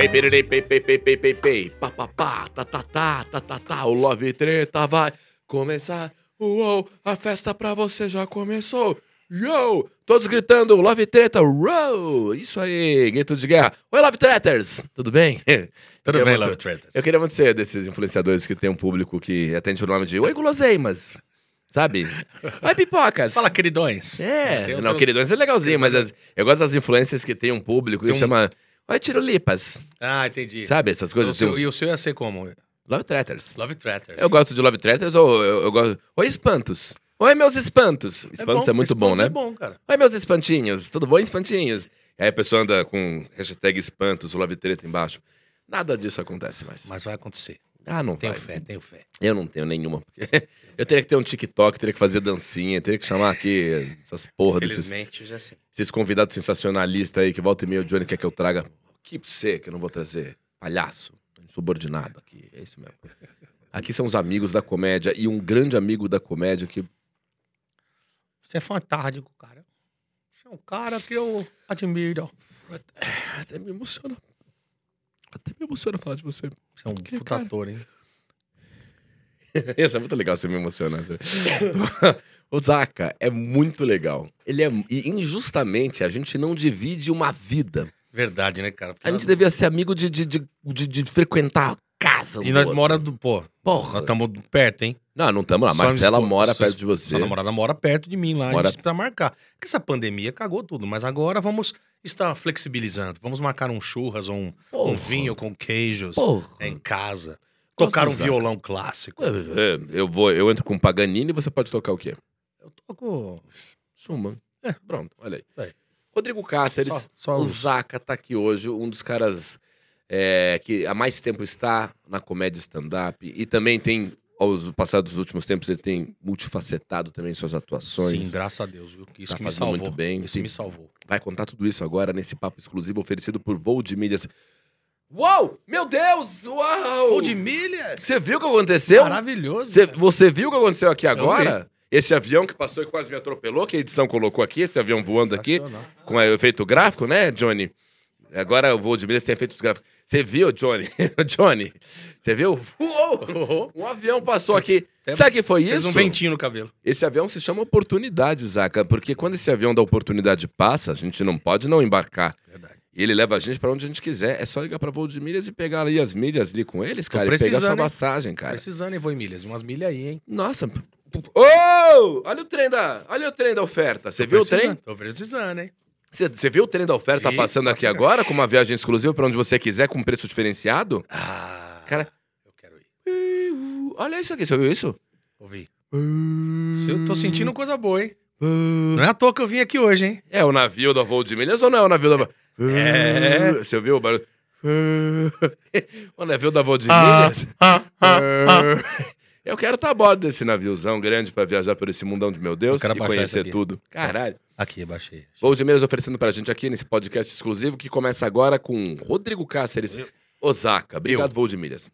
Pei, pererei, pei, pei, pei, pei, pei, pei. Pá, pá, pá, tá, tá, tá, tá, tá, tá. O Love Treta vai começar. Uou, a festa pra você já começou. Yo! Todos gritando, Love Treta, uou! Isso aí, grito de guerra. Oi, Love Tretters! Tudo bem? Tudo bem, muito- Love Tretters? Eu queria muito ser desses influenciadores que tem um público que atende pelo nome de Oi, guloseimas. Sabe? Oi, pipocas. Fala, queridões. É, não, outros- queridões é legalzinho, mas as- eu gosto das influências que tem um público Tem que um- chama Oi, tirulipas. Ah, entendi. Sabe essas O coisas? seu- assim, e o seu ia ser como? Love Tretters. Love Tretters. Eu gosto de Love Tretters ou eu, eu gosto. Oi, espantos. Oi, meus espantos. Espantos é, muito bom, Espantos né? É bom, cara. Oi, meus espantinhos. Tudo bom, espantinhos? Aí a pessoa anda com hashtag espantos, o Love Treta embaixo. Nada disso acontece mais. Mas vai acontecer. Ah, não Tenho vai. fé, tenho fé. Eu não tenho nenhuma. porque eu teria que ter um TikTok, teria que fazer dancinha, teria que chamar aqui essas porra desses, já sei. esses convidados sensacionalistas aí que volta e meia o Johnny quer que eu traga. Que pra você que eu não vou trazer? Palhaço, subordinado aqui. É isso mesmo. Aqui são os amigos da comédia e um grande amigo da comédia que. Você é fantástico, cara. Você é um cara que eu admiro. Até me emociona. Até me emociona falar de você. Você é um Que puta cara? ator, hein? Isso é muito legal você me emocionar. o Zaka é muito legal. Ele é. E injustamente a gente não divide uma vida. Verdade, né, cara? Porque A gente devia ser amigo de, de, de, de- de frequentar casa. um E nós mora do. Pô, Porra. nós estamos perto, hein? Não, não estamos lá. Sua Marcela espo- mora perto de você. Sua namorada mora perto de mim lá. Mora- A gente precisa marcar. Porque essa pandemia cagou tudo. Mas agora vamos estar flexibilizando. Vamos marcar um churras ou um, um vinho com queijos Porra. em casa. Gosto Tocar um violão clássico. É, é, Eu vou, eu entro com Paganini e você pode tocar o quê? Eu toco. Schumann. É, pronto, olha aí. Aí. Rodrigo Cáceres, Só- só o Zaca tá aqui hoje, um dos caras é, que há mais tempo está na comédia stand-up e também tem, aos passados últimos tempos, ele tem multifacetado também suas atuações. Sim, graças a Deus, viu? Isso Tá que me salvou. muito bem, Isso sim. me salvou. Vai contar tudo isso agora nesse papo exclusivo oferecido por Voo de Milhas. Uau! Meu Deus! Uau! Pô, de milhas! Você viu o que aconteceu? Maravilhoso. Você, cara. você viu o que aconteceu aqui agora? Esse avião que passou e quase me atropelou, que a edição colocou aqui, esse avião voando aqui, com o efeito gráfico, né, Johnny? Agora o voo de milhas tem efeitos gráficos. Você viu, Johnny? Johnny, você viu? Uou! Um avião passou aqui. Sabe o que foi Fez isso? um ventinho no cabelo. Esse avião se chama oportunidade, Zaca, porque quando esse avião da oportunidade passa, a gente não pode não embarcar. Verdade. E ele leva a gente pra onde a gente quiser. É só ligar pra voo de milhas e pegar ali as milhas ali com eles, Tô cara, e pegar precisando, sua hein? passagem, cara. Precisando, hein, vou em milhas. Umas milhas aí, hein? Nossa. Ô! olha o trem da, olha o trem da oferta. Você Tô viu o trem? precisando, Tô precisando, hein? Você viu o trem da oferta Vi, passando aqui agora com uma viagem exclusiva pra onde você quiser com preço diferenciado? Ah, Cara- eu quero ir. Uh, Olha isso aqui, você viu isso? Ouvi. Eu tô sentindo coisa boa, hein? Não é à toa que eu vim aqui hoje, hein? É o navio da voo de milhas ou não é o navio da É. Você ouviu o barulho? o navio da voo de Ah, milhas? ah, ah, ah. Eu quero estar a bordo desse naviozão grande pra viajar por esse mundão de meu Deus e conhecer tudo. Caralho. Aqui, baixei. Voo de Milhas oferecendo pra gente aqui nesse podcast exclusivo que começa agora com Rodrigo Cáceres, Eu- Osaka. Obrigado, Eu. Voo de Milhas.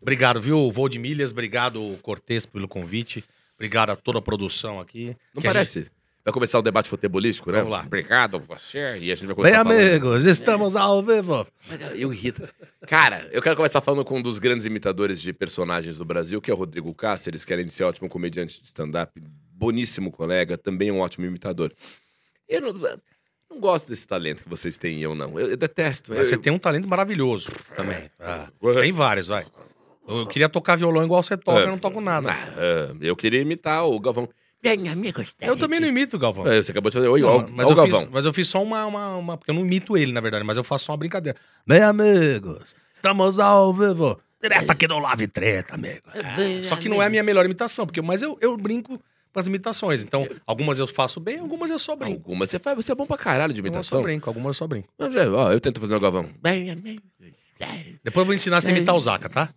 Obrigado, viu? Voo de milhas. Obrigado, Cortez, pelo convite. Obrigado a toda a produção aqui. Não Que parece? Vai começar o debate futebolístico, né? Vamos lá. Obrigado, você. E a gente vai Bem, começar falando... amigos, estamos ao vivo. Eu irrito. Cara, eu quero começar falando com um dos grandes imitadores de personagens do Brasil, que é o Rodrigo Cáceres, que além de ser ótimo comediante de stand-up, boníssimo colega, também um ótimo imitador. Eu não, não gosto desse talento que vocês têm e eu não. Eu, eu detesto. Mas Eu- você tem um talento maravilhoso também. Ah, Ué. você tem vários, vai. Eu queria tocar violão igual você toca, eu não toco nada. Ah, ah, eu queria imitar o Galvão. Bem, amigos. Eu também não imito, Galvão. É, você acabou de fazer. Oi, Não, ó, mas, ó o eu Galvão. fiz, mas eu fiz só uma, uma, uma- Porque eu não imito ele, na verdade, mas eu faço só uma brincadeira. Bem, amigos, estamos ao vivo. Direto aqui do Lave Treta, amigo. É, só que não é a minha melhor imitação, porque, mas eu, eu brinco com as imitações. Então, algumas eu faço bem, algumas eu só brinco. Alguma você faz, você é bom pra caralho de Algumas eu só imitação. brinco, algumas eu só brinco. Mas, é, ó, eu tento fazer o Galvão. Bem, amigos. Depois eu vou ensinar você a imitar o Zaca, tá?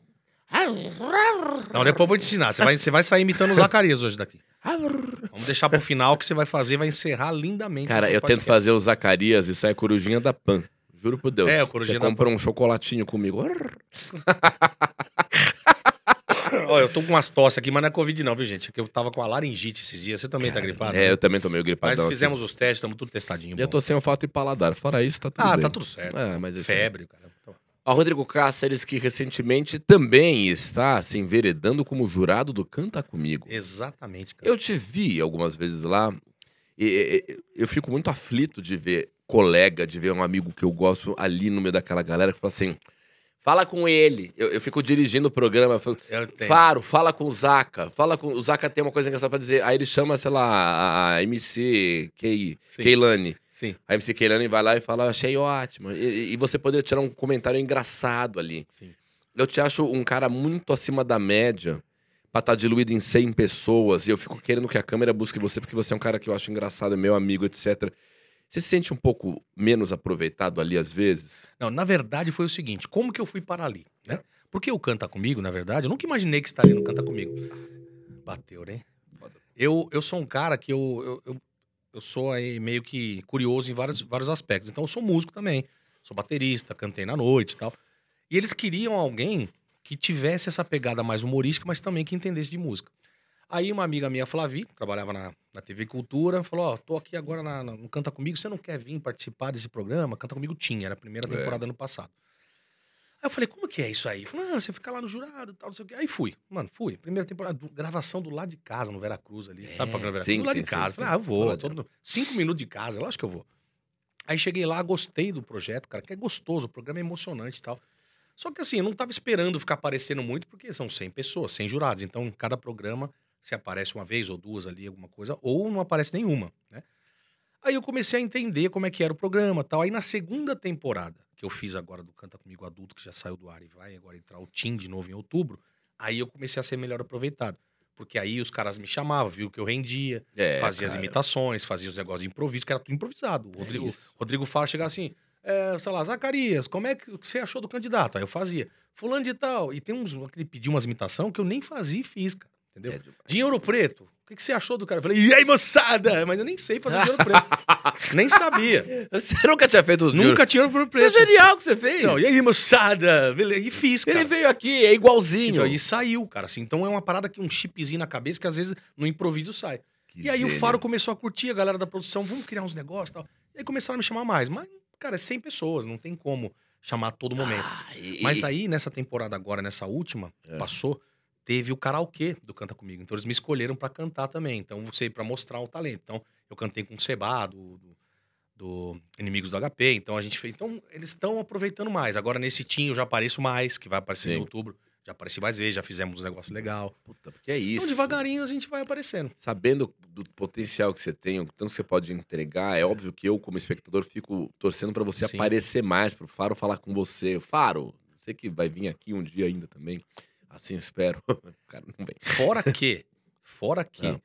Não, depois eu vou te ensinar. Você vai, você vai sair imitando o Zacarias hoje daqui. Vamos deixar pro final que você vai fazer, vai encerrar lindamente. Cara, eu tento fazer o Zacarias e sai a corujinha da Pan. Juro por Deus. É, o corujinha Você da compra um chocolatinho comigo. Ó, eu tô com umas tosse aqui, mas não é Covid, não, viu, gente? É que eu tava com a laringite esses dias. Você também tá gripado? É, né? eu também tô meio gripadão. Mas fizemos os testes, estamos tudo testadinho. E eu bom. tô sem olfato e paladar. Fora isso, tá tudo Ah, bem. tá tudo certo. É, mas Febre, cara. Ó, Rodrigo Cáceres, que recentemente também está se enveredando como jurado do Canta Comigo. Exatamente, cara. Eu te vi algumas vezes lá e, eu fico muito aflito de ver colega, de ver um amigo que eu gosto ali no meio daquela galera que fala assim, fala com ele. Eu, eu fico dirigindo o programa, eu falo, Eu. Faro, fala com o Zaca. Fala com o Zaca tem uma coisa engraçada pra dizer. Aí ele chama, sei lá, a, a MC Kei, Sim. Sim, A MC Keilani vai lá e fala, achei ótimo. E, e você poderia tirar um comentário engraçado ali. sim. Eu te acho um cara muito acima da média pra estar diluído em 100 pessoas. E eu fico querendo que a câmera busque você, porque você é um cara que eu acho engraçado, é meu amigo, etc. Você se sente um pouco menos aproveitado ali às vezes? Não, na verdade foi o seguinte: como que eu fui para ali? Né? Porque o Canta Comigo, na verdade, eu nunca imaginei que estaria no Canta Comigo. Bateu, né? Eu, eu sou um cara que eu, eu, eu, eu sou aí meio que curioso em vários, vários aspectos. Então eu sou músico também. Sou baterista, cantei na noite e tal. E eles queriam alguém que tivesse essa pegada mais humorística, mas também que entendesse de música. Aí uma amiga minha, Flavi, que trabalhava na, na TV Cultura, falou: Ó, tô aqui agora na- na- no Canta Comigo, você não quer vir participar desse programa? Canta Comigo tinha, era a primeira É. temporada ano passado. Aí eu falei: como que é isso aí? Falei: ah, você fica lá no jurado e tal, não sei o quê. Aí fui, mano, fui. Primeira temporada, do- gravação do lado de casa, no Veracruz ali. sabe pra Veracruz? sim, do lado sim, de casa. sim, Falei: ah, eu vou. Todo- Cinco minutos de casa, lógico que eu vou. Aí cheguei lá, gostei do projeto, cara, que é gostoso, o programa é emocionante e tal. Só que assim, eu não tava esperando ficar aparecendo muito, porque são 100 pessoas, 100 jurados. Então, cada programa, se aparece uma vez ou duas ali, alguma coisa, ou não aparece nenhuma, né? Aí eu comecei a entender como é que era o programa tal. Aí na segunda temporada, que eu fiz agora do Canta Comigo Adulto, que já saiu do ar e vai agora entrar o Tim de novo em outubro, aí eu comecei a ser melhor aproveitado. Porque aí os caras me chamavam, viu que eu rendia, É, fazia as cara. imitações, fazia os negócios de improviso, que era tudo improvisado. O É Rodrigo, isso. Rodrigo Faro chegava assim, é, sei lá, Zacarias, como é que o que você achou do candidato? Aí eu fazia, fulano de tal. E tem uns, ele pediu umas imitações que eu nem fazia e fiz, cara, entendeu? É Ouro Preto, o que, que você achou do cara? Eu falei, e aí, moçada? Mas eu nem sei fazer Ouro Preto. nem sabia. Você nunca tinha feito o Nunca tinha Ouro Isso é Preto. genial que você fez. Não, e aí, moçada? Beleza, E fiz, cara. Ele veio aqui, é igualzinho. Então, e saiu, cara. Assim, então é uma parada que um chipzinho na cabeça que às vezes no improviso sai. Que e aí o gênio. Faro começou a curtir, a galera da produção, vamos criar uns negócios e tal. E aí começaram a me chamar mais. Mas, cara, é 100 pessoas, não tem como chamar a todo momento. Ah, e- Mas aí, nessa temporada agora, nessa última, É. passou, teve o karaokê do Canta Comigo. Então eles me escolheram pra cantar também. Então, você para mostrar o talento. Então, eu cantei com o Seba, do, do, do Inimigos do HP. Então, a gente fez. Então, eles estão aproveitando mais. Agora, nesse Tim, eu já apareço mais, que vai aparecer Sim. em outubro. Já apareci mais vezes, já fizemos um negócio legal. Puta, porque é isso. Então, devagarinho, a gente vai aparecendo. Sabendo do potencial que você tem, o tanto que você pode entregar, é óbvio que eu, como espectador, fico torcendo pra você Sim. aparecer mais, pro Faro falar com você. Faro, sei que vai vir aqui um dia ainda também. Assim espero. cara não vem. Fora que, fora que, Ah.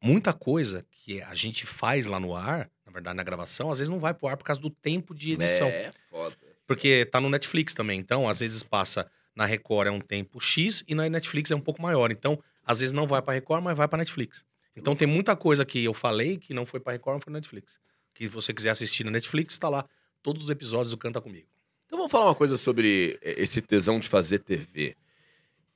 muita coisa que a gente faz lá no ar, na verdade, na gravação, às vezes não vai pro ar por causa do tempo de edição. É, foda. Porque tá no Netflix também. Então, às vezes passa na Record é um tempo X e na Netflix é um pouco maior. Então, às vezes não vai pra Record, mas vai pra Netflix. Então, tem muita coisa que eu falei que não foi pra Record, não foi na Netflix. Que se você quiser assistir na Netflix, tá lá todos os episódios do Canta Comigo. Então vamos falar uma coisa sobre esse tesão de fazer TV.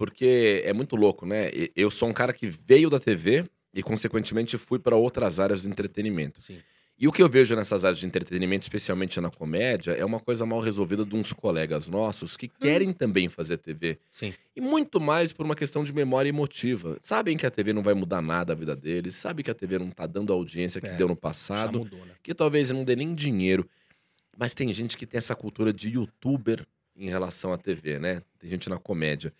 Porque é muito louco, né? Eu sou um cara que veio da TV e, consequentemente, fui para outras áreas do entretenimento. Sim. E o que eu vejo nessas áreas de entretenimento, especialmente na comédia, é uma coisa mal resolvida de uns colegas nossos que querem também fazer TV. Sim. E muito mais por uma questão de memória emotiva. Sabem que a TV não vai mudar nada a vida deles, sabem que a TV não tá dando a audiência que É, deu no passado, mudou, né? que talvez não dê nem dinheiro. Mas tem gente que tem essa cultura de youtuber em relação à TV, né? Tem gente na comédia.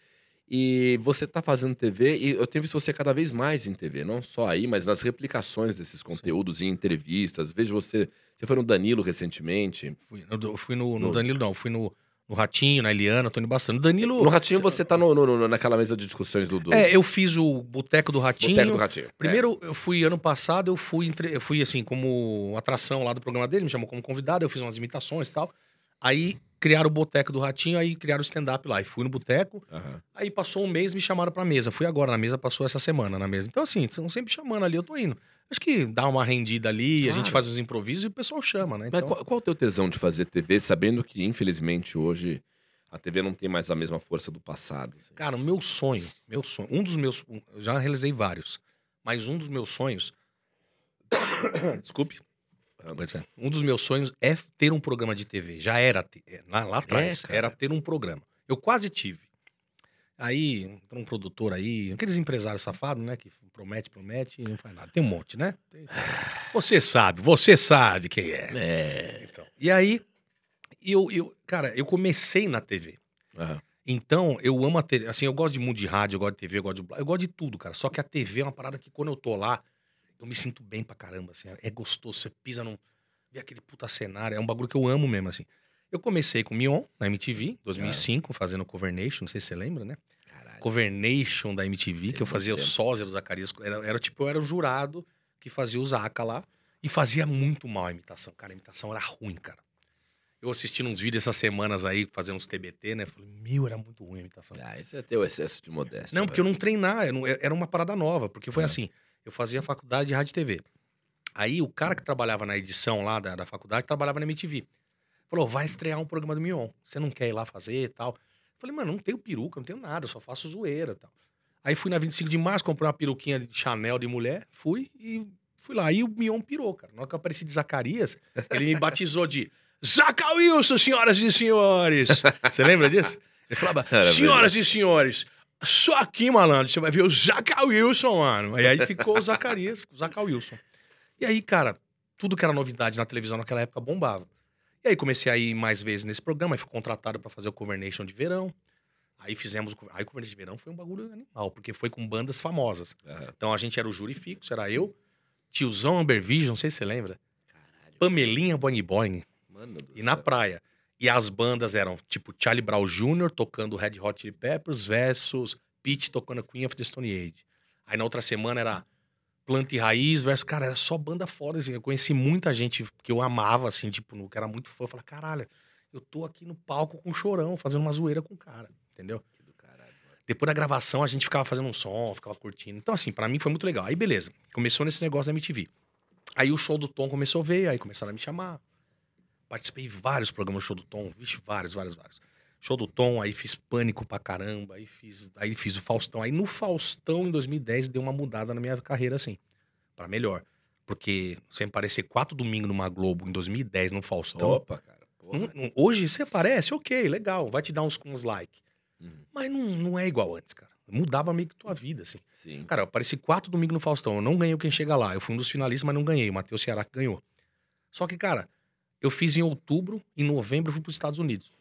E você tá fazendo TV, e eu tenho visto você cada vez mais em TV, não só aí, mas nas replicações desses conteúdos, em entrevistas. Vejo você. Você foi no Danilo recentemente. Fui, eu fui no, no No- Danilo, não. Fui no, no Ratinho, na Eliana, Tony Bastante. No Danilo. No Ratinho você tá no, no- naquela mesa de discussões do, do É, eu fiz o Boteco do Ratinho. Boteco do Ratinho. É. Primeiro, eu fui ano passado, eu fui, entre- eu fui assim, como atração lá do programa dele, me chamou como convidado, eu fiz umas imitações e tal. Aí criaram o Boteco do Ratinho, aí criaram o stand-up lá. E fui no Boteco. Aham. aí passou um mês me chamaram pra mesa. Fui agora, na mesa passou essa semana na mesa. Então, assim, estão sempre chamando ali, eu tô indo. Acho que dá uma rendida ali, a Claro. gente faz os improvisos e o pessoal chama, né? Mas Então, qual, qual o teu tesão de fazer TV, sabendo que, infelizmente, hoje a TV não tem mais a mesma força do passado? assim? Cara, o meu sonho, meu sonho, um dos meus. Eu já realizei vários, mas um dos meus sonhos. Desculpe. Pois é. Um dos meus sonhos é ter um programa de TV. Já era, é, lá, lá atrás, cara. era ter um programa. Eu quase tive. Aí, um produtor aí, aqueles empresários safados, né? Que promete, promete e não faz nada. Tem um monte, né? Você sabe, você sabe quem é. É. Então, e aí, eu, eu, cara, eu comecei na TV. Aham. Então, eu amo a TV. Assim, eu gosto de mundo de rádio, eu gosto de TV, eu gosto de eu gosto de tudo, cara. Só que a TV é uma parada que quando eu tô lá, eu me sinto bem pra caramba, assim. É gostoso, você pisa num... Vê aquele puta cenário, é um bagulho que eu amo mesmo, assim. Eu comecei com o Mion, na MTV, 2005, fazendo Cover Nation, não sei se você lembra, né? Caralho. Cover Nation da MTV, Tem que eu fazia o tempo. sósia do Zacarias. Era, era tipo, eu era o jurado que fazia o Zaca lá. E fazia muito mal a imitação. Cara, a imitação era ruim, cara. Eu assistindo uns vídeos essas semanas aí, fazendo uns TBT, né? Falei, meu, era muito ruim a imitação. Ah, isso é ter o excesso de modéstia. Não, porque eu não treinava, eu não- era uma parada nova, porque foi É. assim, eu fazia faculdade de rádio e TV. Aí o cara que trabalhava na edição lá da, da faculdade trabalhava na MTV. Falou, vai estrear um programa do Mion, você não quer ir lá fazer e tal? Falei, mano, não tenho peruca, não tenho nada, só faço zoeira e tal. Aí fui na 25 de março, comprei uma peruquinha de Chanel de mulher, fui e fui lá. Aí o Mion pirou, cara. Na hora que eu apareci de Zacarias, ele me batizou de Zaca Wilson, senhoras e senhores. Você lembra disso? Ele falava, senhoras e senhores, só aqui, malandro, você vai ver o Zaca Wilson, mano. E aí ficou o Zacarias, o Zaca Wilson. E aí, cara, tudo que era novidade na televisão naquela época bombava. E aí comecei a ir mais vezes nesse programa, aí fui contratado pra fazer o Cover Nation de verão. Aí fizemos, aí o Cover Nation de verão foi um bagulho animal, porque foi com bandas famosas. Aham. Então a gente era o júri fixo, era eu, tiozão Amber Vision, não sei se você lembra, Caralho. Pamelinha Boing Boing Mano do e na céu. praia. E as bandas eram tipo Charlie Brown Jr. tocando Red Hot Chili Peppers versus Pete tocando Queen of the Stone Age. Aí na outra semana era Planta e Raiz versus... Cara, era só banda foda, assim. Eu conheci muita gente que eu amava, assim, tipo, que era muito fã. Eu falei, caralho, eu tô aqui no palco com o Chorão, fazendo uma zoeira com o cara, entendeu? Depois da gravação, a gente ficava fazendo um som, ficava curtindo. Então, assim, pra mim foi muito legal. Aí, beleza. Começou nesse negócio da MTV. Aí o show do Tom começou a ver, aí começaram a me chamar. Participei de vários programas show do Tom. Vixe, vários, vários, vários. Show do Tom, aí fiz pânico pra caramba, aí fiz, aí fiz o Faustão. Aí no Faustão, em 2010, deu uma mudada na minha carreira, assim, pra melhor. Porque sem parecer quatro domingos numa Globo em 2010 no Faustão. Opa, cara. Não- hoje você aparece, ok, legal, vai te dar uns, uns likes. Uhum. Mas não, não é igual antes, cara. Mudava meio que tua vida, assim. Sim. Cara, eu apareci quatro domingos no Faustão. Eu não ganhei o Quem Chega Lá. Eu fui um dos finalistas, mas não ganhei. O Matheus Ceará que ganhou. Só que, cara, eu fiz em outubro, em novembro eu fui pros Estados Unidos.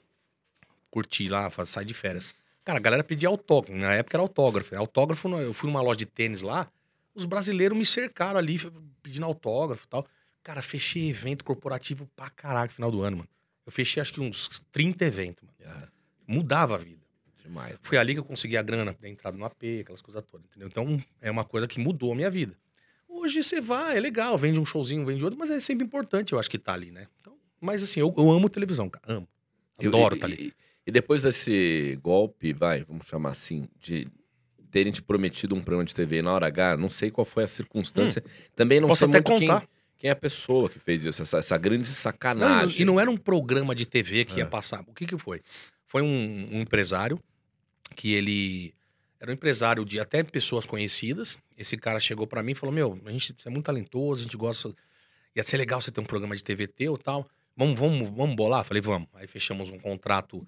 Curti lá, sair de férias. Cara, a galera pedia autógrafo. Na época era autógrafo. Autógrafo, eu fui numa loja de tênis lá, os brasileiros me cercaram ali, pedindo autógrafo e tal. Cara, fechei evento corporativo pra caralho no final do ano, mano. Eu fechei acho que uns 30 eventos, mano. Mudava a vida. Demais. Foi ali que eu consegui a grana da entrada no AP, aquelas coisas todas, entendeu? Então, é uma coisa que mudou a minha vida. Hoje você vai, é legal, vende um showzinho, vende outro, mas é sempre importante, eu acho que tá ali, né? Então, mas assim, eu, eu amo televisão, cara, amo. Adoro tá ali. E, e depois desse golpe, vai, vamos chamar assim, de terem te prometido um programa de TV na hora H, não sei qual foi a circunstância. Também não Hum. Posso sei até muito quem, contar. quem é a pessoa que fez isso, essa, essa grande Não, sacanagem. e não era um programa de TV que ia É. passar. O que que foi? Foi um, um empresário que ele era um empresário de até pessoas conhecidas. Esse cara chegou pra mim e falou: Meu, a gente é muito talentoso, a gente gosta. Ia ser legal você ter um programa de TV teu e tal. Vamos, vamos, vamos bolar? Falei, vamos. Aí fechamos um contrato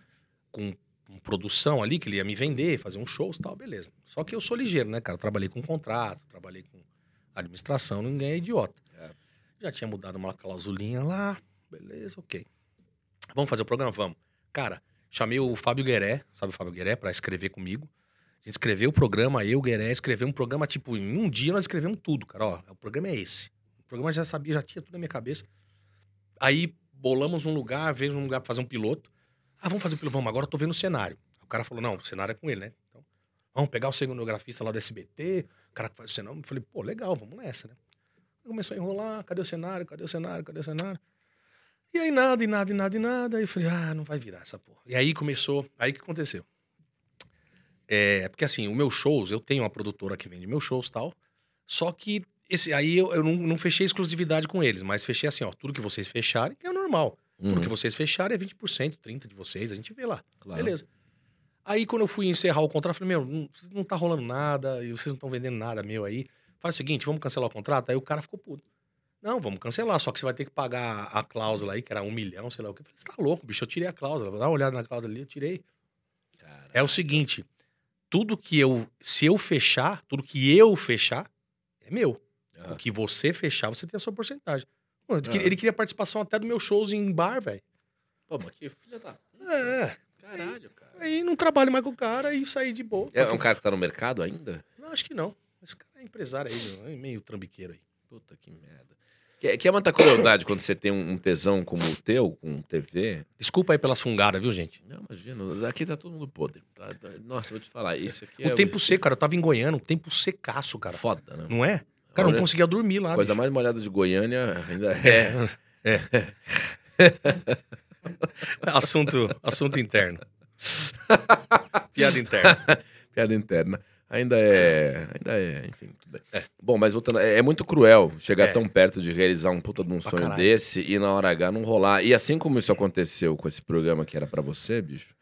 com, com produção ali, que ele ia me vender, fazer uns shows e tal, beleza. Só que eu sou ligeiro, né, cara? Trabalhei com contrato, trabalhei com administração, ninguém é idiota. É. Já tinha mudado uma clausulinha lá, beleza, ok. Vamos fazer o programa? Vamos. Cara, chamei o Fábio Gueré, sabe o Fábio Gueré, pra escrever comigo. A gente escreveu o programa, eu, Gueré, escreveu um programa, tipo, em um dia nós escrevemos tudo, cara. Ó, o programa é esse. O programa já sabia, já tinha tudo na minha cabeça. Aí bolamos um lugar, veio um lugar pra fazer um piloto. Ah, vamos fazer o piloto, vamos, agora eu tô vendo o cenário. O cara falou, não, o cenário é com ele, né? Então, vamos pegar o cenografista lá do SBT, o cara que faz o cenário. Eu falei, pô, legal, vamos nessa, né? Começou a enrolar, cadê o cenário, cadê o cenário, cadê o cenário? E aí nada, e nada, e nada, e nada. Aí eu falei, ah, não vai virar essa porra. E aí começou, aí que aconteceu? É, porque assim, o meus shows, eu tenho uma produtora que vende meus shows e tal, só que esse, aí eu, eu não, não fechei exclusividade com eles, mas fechei assim, ó, tudo que vocês fecharem, que é normal. Uhum, Tudo que vocês fecharem é 20%, 30% de vocês, a gente vê lá. claro. Beleza. Aí quando eu fui encerrar o contrato, eu falei, meu, não, não tá rolando nada, e vocês não estão vendendo nada meu aí. Faz o seguinte, vamos cancelar o contrato? Aí o cara ficou puto. Não, vamos cancelar, só que você vai ter que pagar a cláusula aí, que era um milhão, sei lá o que. Eu falei, você tá louco, bicho, eu tirei a cláusula. Vou dar uma olhada na cláusula ali, eu tirei. É o seguinte, tudo que eu, se eu fechar, tudo que eu fechar, é meu. Ah. O que você fechar, você tem a sua porcentagem. Ele, queria, ele queria participação até do meu shows em bar, velho. Pô, mas que filha da... É, Caralho, cara. aí não trabalho mais com o cara e saí de boa. É um cara que tá no mercado ainda? Não, acho que não. Esse cara é empresário aí, meu, é meio trambiqueiro aí. Puta que merda. Que, que é muita crueldade quando você tem um, tesão como o teu, com TV. Desculpa aí pelas fungadas, viu, gente? Não, imagina, aqui tá todo mundo podre. tá? Tá- Nossa, vou te falar, isso aqui o é... tempo seco, cara. Eu tava em Goiânia, um tempo secaço, cara. Foda, né? Não é? Cara, eu não conseguia dormir lá. Coisa bicho. mais molhada de Goiânia ainda é. assunto, assunto interno. Piada interna. Piada interna. Ainda é. Ainda é. Enfim, tudo bem. Bom, mas voltando. É, é muito cruel chegar É. tão perto de realizar um puta de um Pra sonho caralho. desse e na hora H não rolar. E assim como isso aconteceu com esse programa que era pra você, bicho,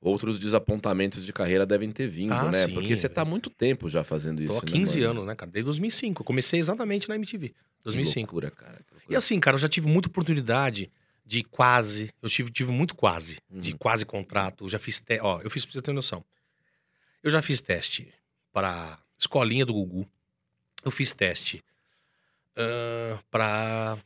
outros desapontamentos de carreira devem ter vindo, Ah, né? sim, Porque você tá há muito tempo já fazendo isso. Tô há né, 15 mano? anos, né, cara? Desde 2005. Eu comecei exatamente na MTV. Que 2005. loucura, cara. que loucura. E assim, cara, eu já tive muita oportunidade de quase. Eu tive, tive muito quase. De Uhum. quase contrato. Eu já fiz. Te, ó, eu fiz pra você ter noção. Eu já fiz teste para escolinha do Gugu. Eu fiz teste ah, para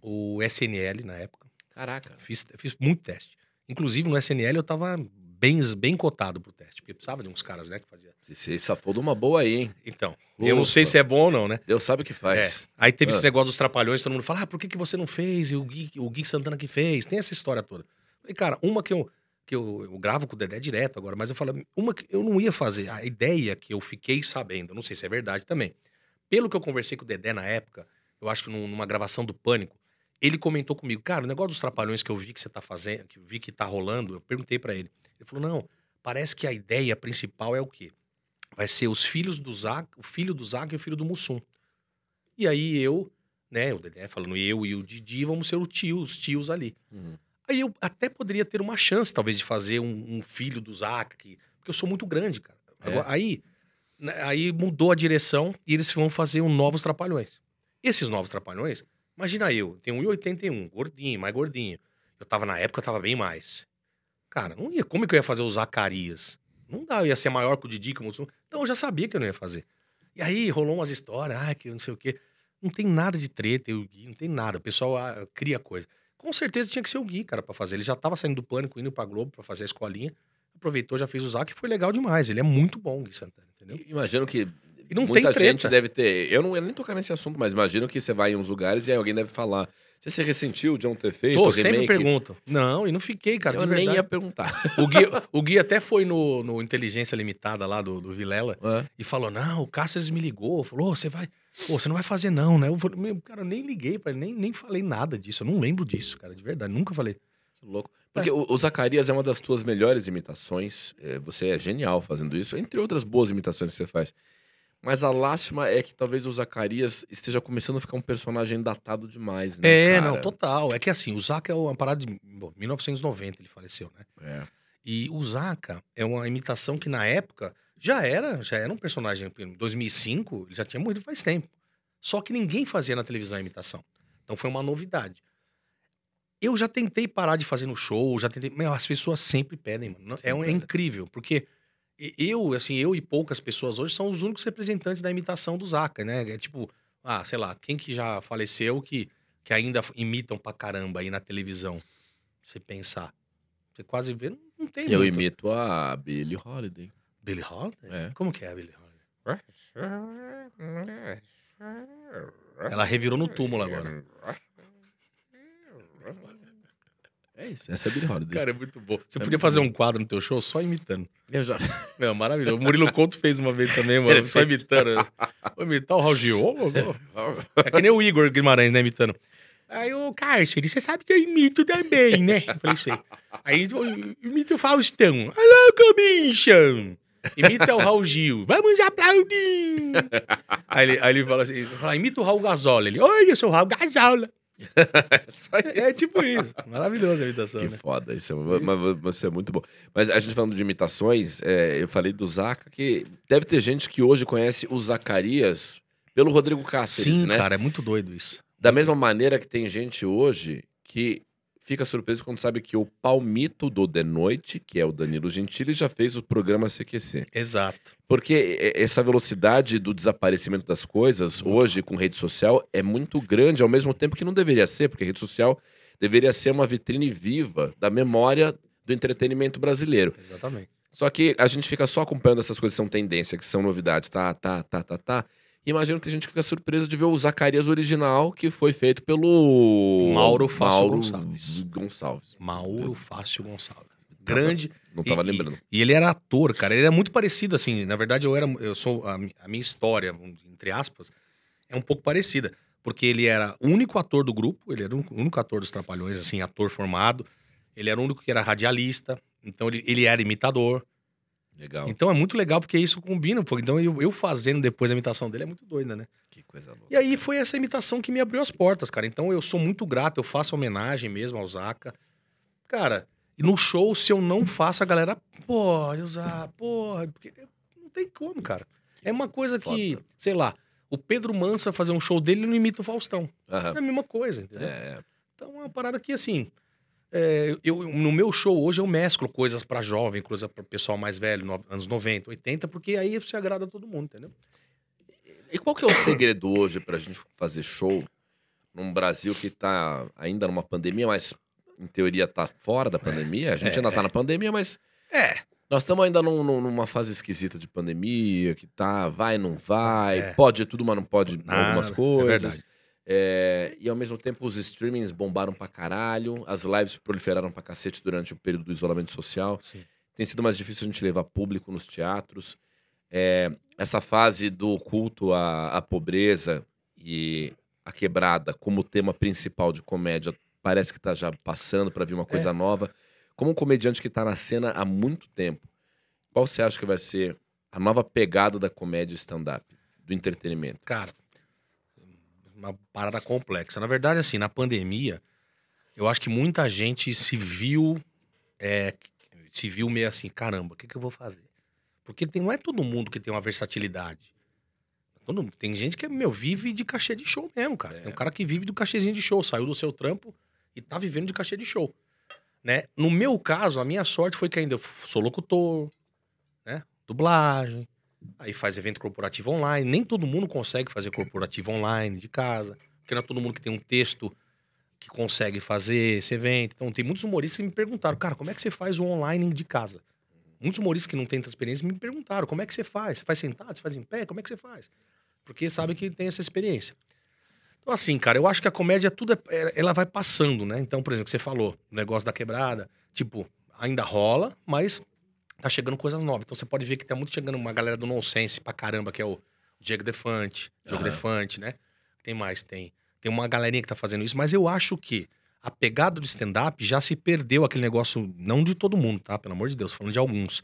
o SNL na época. Caraca. Fiz, fiz muito teste. Inclusive no SNL eu tava bem, bem cotado pro teste, porque precisava de uns caras, né, que fazia. Você se safou de uma boa aí, hein? Então, eu não sei Ufa. se é bom ou não, né? Deus sabe o que faz. É. Aí teve Ah. esse negócio dos trapalhões, todo mundo fala, ah, por que, que você não fez? E o Gui, o Gui Santana que fez. Tem essa história toda. Falei, cara, uma que eu, que eu, eu gravo com o Dedé direto agora, mas eu falo, uma que eu não ia fazer. A ideia que eu fiquei sabendo, não sei se é verdade também. Pelo que eu conversei com o Dedé na época, eu acho que num- numa gravação do Pânico, ele comentou comigo, cara, o negócio dos trapalhões que eu vi que você tá fazendo, que eu vi que tá rolando, eu perguntei pra ele. Ele falou, não, parece que a ideia principal é o quê? Vai ser os filhos do Zac, o filho do Zac e o filho do Mussum. E aí eu, né, o Dedé falando, eu e o Didi vamos ser o tio, os tios ali. Uhum. Aí eu até poderia ter uma chance, talvez, de fazer um, um filho do Zac, que- porque eu sou muito grande, cara. É. Agora, aí, né, aí mudou a direção e eles vão fazer um Novos Trapalhões. Esses Novos Trapalhões, imagina eu, tenho 1,81, gordinho, mais gordinho. Eu tava, na época, eu tava bem mais. Cara, não ia, como é que eu ia fazer o Zacarias? Não dá, eu ia ser maior que o Didi, que o Mussum. Então eu já sabia que eu não ia fazer. E aí rolou umas histórias, ah, que não sei o quê. Não tem nada de treta, eu não tem nada. O pessoal ah, cria coisa. Com certeza tinha que ser o Gui, cara, pra fazer. Ele já tava saindo do pânico, indo pra Globo pra fazer a escolinha. Aproveitou, já fez o Zac e foi legal demais. Ele é muito bom, o Gui Santana, entendeu? Imagino que E não muita tem gente treta. deve ter. Eu não ia nem tocar nesse assunto, mas imagino que você vai em uns lugares e aí alguém deve falar. Você se ressentiu de não ter feito? Tô, o sempre remake? perguntam. Não, e não fiquei, cara, Eu nem ia perguntar. O, Gui, o Gui até foi no, no Inteligência Limitada lá do, do Vilela Hã? e falou: Não, o Cáceres me ligou, falou: "Ô, você vai. Pô, você não vai fazer, não, né? Eu falei, meu, cara, eu nem liguei pra ele, nem, nem falei nada disso. Eu não lembro disso, cara, de verdade. Nunca falei. Que louco. Porque o, o Zacarias é uma das tuas melhores imitações. é, você é genial fazendo isso, entre outras boas imitações que você faz. Mas a lástima é que talvez o Zacarias esteja começando a ficar um personagem datado demais, né? É, cara? não, total. É que assim, o Zaca é uma parada de. Bom, 1990 ele faleceu, né? É. E o Zaca é uma imitação que na época já era, já era um personagem. Em 2005, ele já tinha morrido faz tempo. Só que ninguém fazia na televisão a imitação. Então foi uma novidade. Eu já tentei parar de fazer no show, já tentei. Meu, as pessoas sempre pedem, mano. É, um- é incrível, porque eu, assim, eu e poucas pessoas hoje são os únicos representantes da imitação do Zaca, né? É tipo, ah, sei lá, quem que já faleceu que, que ainda imitam pra caramba aí na televisão? Você pensar. Você quase vê, não, não tem Eu muito. imito a Billie Holiday. Billie Holiday? É. Como que é a Billie Holiday? Ela revirou no túmulo agora. É isso, essa é a Billie Holiday. Cara, é muito bom. Você É podia fazer bom. um quadro no teu show só imitando. Eu já... Meu, maravilhoso. O Murilo Couto fez uma vez também, mano. Ele Só imitando. Vou imitar o Raul Gil. É que nem o Igor Guimarães, né, imitando. Aí o Cárcere, você sabe que eu imito também, né? Eu falei, sei. Aí eu imito o Faustão. Alô, bicha! Imita o Raul Gil. Vamos aplaudir! Aí ele, aí ele fala assim, fala, imita o Raul Gazola. Ele, oi, eu sou o Raul Gazola. É tipo isso. Maravilhosa a imitação, Que né? foda, isso é, mas você é muito bom. Mas a gente falando de imitações, é, eu falei do Zaca, que deve ter gente que hoje conhece o Zacarias pelo Rodrigo Cáceres, Sim, né? cara, é muito doido isso. Da mesma maneira que tem gente hoje que fica surpreso quando sabe que o palmito do De Noite, que é o Danilo Gentili, já fez o programa CQC. Exato. Porque essa velocidade do desaparecimento das coisas, hoje, com rede social, é muito grande, ao mesmo tempo que não deveria ser, porque a rede social deveria ser uma vitrine viva da memória do entretenimento brasileiro. Exatamente. Só que a gente fica só acompanhando essas coisas que são tendência, que são novidades, tá, tá, tá, tá, tá. Imagino que tem gente que fica surpresa de ver o Zacarias original, que foi feito pelo... Mauro Fácil Mauro Gonçalves. Gonçalves. Mauro Fácil Gonçalves. Grande. Não tava E- lembrando. E ele era ator, cara. Ele é muito parecido, assim. Na verdade, eu era. Eu sou. A, a minha história, entre aspas, é um pouco parecida. Porque ele era o único ator do grupo, ele era o único ator dos Trapalhões, assim, ator formado. Ele era o único que era radialista. Então, ele, ele era imitador. Legal. Então, é muito legal porque isso combina. Pô. Então, eu, eu fazendo depois a imitação dele é muito doida, né? Que coisa louca. E aí foi essa imitação que me abriu as portas, cara. Então eu sou muito grato, eu faço homenagem mesmo ao Zaca. Cara, no show, se eu não faço, a galera, pô, eu usar, porra, porque não tem como, cara. É uma coisa que, Foda. sei lá, o Pedro Manso vai fazer um show dele e não imita o Faustão. É Aham. a mesma coisa, entendeu? É, Então é uma parada que, assim, é, eu, no meu show hoje eu mesclo coisas pra jovem, coisa pra pessoal mais velho, no- anos 90, 80, porque aí você agrada todo mundo, entendeu? E qual que é o segredo hoje pra gente fazer show num Brasil que tá ainda numa pandemia, mas em teoria tá fora da pandemia? A gente ainda tá na pandemia, mas É. nós estamos ainda num- num- numa fase esquisita de pandemia, que tá vai, não vai, É. pode tudo, mas não pode Nada, algumas é coisas. É, e ao mesmo tempo os streamings bombaram pra caralho, as lives proliferaram pra cacete durante o período do isolamento social. Sim. Tem sido mais difícil a gente levar público nos teatros. É, essa fase do culto à, à pobreza e à quebrada como tema principal de comédia parece que tá já passando pra vir uma coisa nova. Como um comediante que tá na cena há muito tempo, qual você acha que vai ser a nova pegada da comédia stand-up, do entretenimento? Cara, uma parada complexa. Na verdade, assim, na pandemia, eu acho que muita gente se viu, é, se viu meio assim, caramba, o que, que eu vou fazer? Porque tem, não é todo mundo que tem uma versatilidade. Todo, tem gente que, meu, vive de cachê de show mesmo, cara. É. Tem um cara que vive do cachezinho de show, saiu do seu trampo e tá vivendo de cachê de show. Né? No meu caso, a minha sorte foi que ainda eu sou locutor, né? Dublagem, Aí faz evento corporativo online. Nem todo mundo consegue fazer corporativo online de casa. Porque não é todo mundo que tem um texto que consegue fazer esse evento. Então, tem muitos humoristas que me perguntaram, cara, como é que você faz o online de casa? Muitos humoristas que não têm tanta experiência me perguntaram, como é que você faz? Você faz sentado? Você faz em pé? Como é que você faz? Porque sabe que tem essa experiência. Então, assim, cara, eu acho que a comédia, tudo é- ela vai passando, né? Então, por exemplo, você falou, o negócio da quebrada, tipo, ainda rola, mas tá chegando coisas novas. Então você pode ver que tá muito chegando uma galera do nonsense pra caramba, que é o Diego Defante, Diogo Aham. Defante, né? Tem mais, tem. Tem uma galerinha que tá fazendo isso, mas eu acho que a pegada do stand-up já se perdeu aquele negócio, não de todo mundo, tá? Pelo amor de Deus, falando de alguns.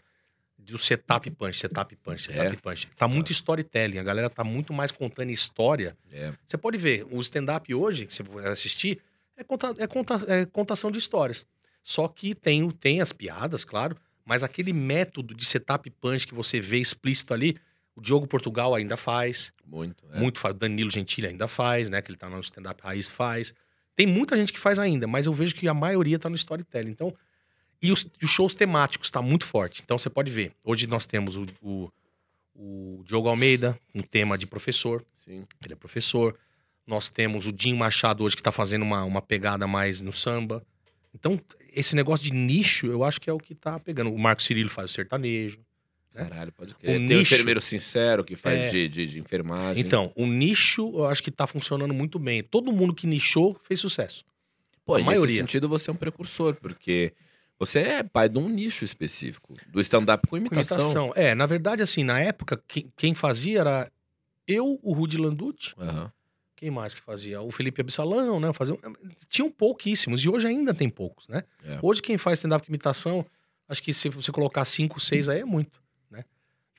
Do setup punch, setup punch, setup É. punch. Tá muito storytelling, a galera tá muito mais contando história. É. Você pode ver, o stand-up hoje, que você vai assistir, é, conta, é, conta, é contação de histórias. Só que tem, o- tem as piadas, claro, mas aquele método de setup punch que você vê explícito ali, o Diogo Portugal ainda faz, Muito. é. muito faz, o Danilo Gentili ainda faz, né? Que ele tá no stand-up raiz, faz. Tem muita gente que faz ainda, mas eu vejo que a maioria tá no storytelling. Então, e os, os shows temáticos tá muito forte. Então você pode ver, hoje nós temos o, o, o Diogo Almeida, um tema de professor, Sim. ele é professor. Nós temos o Jim Machado hoje que tá fazendo uma, uma pegada mais no samba. Então, esse negócio de nicho, eu acho que é o que tá pegando. O Marco Cirilo faz o sertanejo. É. Caralho, pode crer. O Tem o nicho- enfermeiro sincero que faz É. de, de, de enfermagem. Então, o nicho, eu acho que tá funcionando muito bem. Todo mundo que nichou fez sucesso. Pô, a maioria. nesse sentido você é um precursor, porque você é pai de um nicho específico, do stand-up com Com imitação. imitação. É, na verdade, assim, na época, quem, quem fazia era eu, o Rudy Landucci. Aham. Quem mais que fazia? O Felipe Absalão, né? Fazia... Tinham pouquíssimos, e hoje ainda tem poucos, né? É. Hoje quem faz stand-up com imitação, acho que se você colocar cinco, seis aí é muito, né?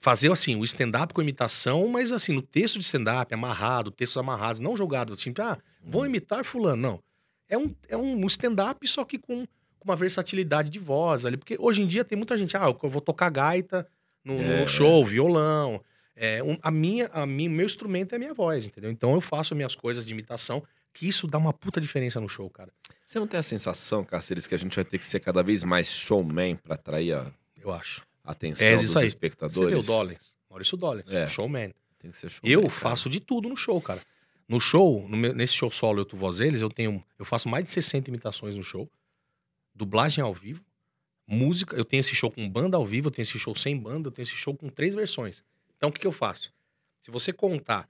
Fazer, assim, o stand-up com imitação, mas assim, no texto de stand-up, amarrado, textos amarrados, não jogado, assim, ah, vou imitar fulano, não. É um, é um stand-up, só que com, com uma versatilidade de voz ali, porque hoje em dia tem muita gente, ah, eu vou tocar gaita no, no É. show, violão, é, um- a minha, a minha, meu instrumento é a minha voz, entendeu? Então eu faço minhas coisas de imitação que isso dá uma puta diferença no show, cara. Você não tem a sensação, Cáceres, que a gente vai ter que ser cada vez mais showman pra atrair a Eu acho. atenção É, dos aí. espectadores? Você vê o Dollins, Maurício Dollins, É. showman. Tem que ser showman. Eu cara. faço de tudo no show, cara. No show, no meu- nesse show solo Eu Tu Voz Eles, eu tenho. Eu faço mais de 60 imitações no show. Dublagem ao vivo. Música. Eu tenho esse show com banda ao vivo, eu tenho esse show sem banda, eu tenho esse show com três versões. Então o que, que eu faço? Se você contar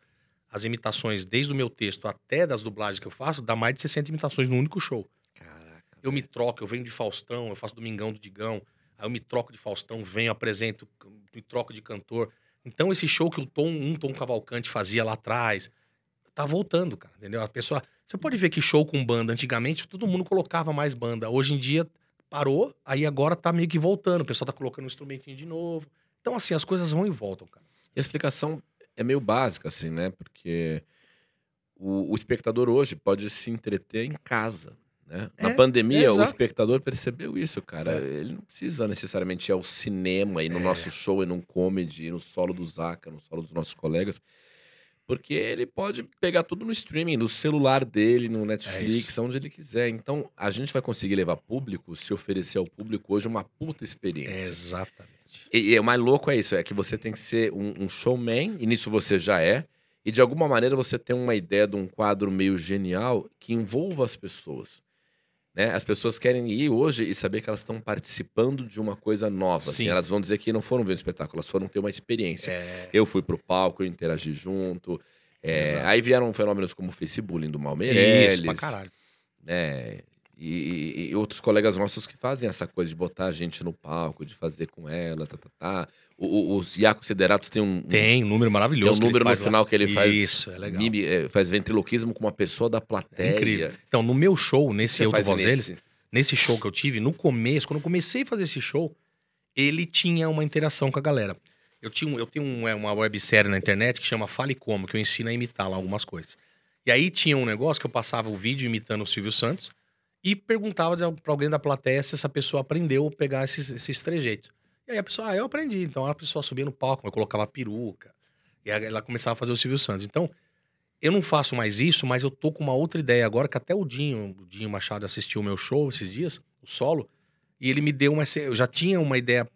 as imitações desde o meu texto até das dublagens que eu faço, dá mais de 60 imitações no único show. Caraca. Eu me troco, eu venho de Faustão, eu faço Domingão do Digão, aí eu me troco de Faustão, venho, apresento, me troco de cantor. Então esse show que o Tom, um Tom Cavalcante fazia lá atrás, tá voltando, cara, entendeu? A pessoa, você pode ver que show com banda antigamente todo mundo colocava mais banda. Hoje em dia parou, aí agora tá meio que voltando, o pessoal tá colocando um instrumentinho de novo. Então assim, as coisas vão e voltam, cara. E a explicação é meio básica, assim, né? Porque o, o espectador hoje pode se entreter em casa. Né? Na É, pandemia, é, o espectador percebeu isso, cara. É. Ele não precisa necessariamente ir ao cinema, ir no É. nosso show, ir num comedy, ir no solo do Zaca, no solo dos nossos colegas. Porque ele pode pegar tudo no streaming, no celular dele, no Netflix, onde ele quiser. Então, a gente vai conseguir levar público, se oferecer ao público hoje uma puta experiência. exatamente. E, e o mais louco é isso, é que você tem que ser um, um showman, e nisso você já é, e de alguma maneira você tem uma ideia de um quadro meio genial que envolva as pessoas. Né? As pessoas querem ir hoje e saber que elas estão participando de uma coisa nova. Assim, Sim. elas vão dizer que não foram ver um espetáculo, elas foram ter uma experiência. É, Eu fui pro palco, eu interagi junto. é, aí vieram fenômenos como o Facebook do Mal Meirelles, isso, pra caralho. né? E, e- outros colegas nossos que fazem essa coisa de botar a gente no palco, de fazer com ela, tá, tá, tá. O, o, os Iaco Sideratos tem um, um- Tem um número tem maravilhoso. um que ele número no final que ele faz. Isso, é legal. mimi- é, faz ventriloquismo com uma pessoa da É plateia. incrível. Então, no meu show, nesse Você Eu faz Voz nesse? Nesse show que eu tive, no começo, quando eu comecei a fazer esse show, ele tinha uma interação com a galera. Eu, tinha, um- eu tenho um- é, uma websérie na internet que chama Fale Como, que eu ensino a imitar lá algumas coisas. E aí tinha um negócio que eu passava o vídeo imitando o Silvio Santos e perguntava pra alguém da plateia se essa pessoa aprendeu a pegar esses, esses trejeitos. E aí a pessoa, ah, eu aprendi. Então a pessoa subia no palco, eu colocava peruca. E ela começava a fazer o Silvio Santos. Então, eu não faço mais isso, mas eu tô com uma outra ideia agora, que até o Dinho, o Dinho Machado assistiu o meu show esses dias, o solo, e ele me deu uma. Eu já tinha uma ideia,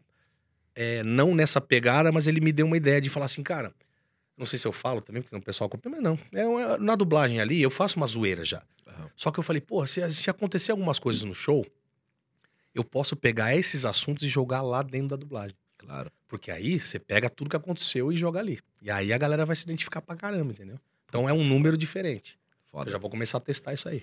é, não nessa pegada, mas ele me deu uma ideia de falar assim, cara. Não sei se eu falo também, porque o pessoal copia, mas não. É, uma- na dublagem ali, eu faço uma zoeira já. Aham. Só que eu falei, pô, se, se acontecer algumas coisas no show, eu posso pegar esses assuntos e jogar lá dentro da dublagem. Claro. Porque aí você pega tudo que aconteceu e joga ali. E aí a galera vai se identificar pra caramba, entendeu? Então é um número diferente. Foda. Eu já vou começar a testar isso aí.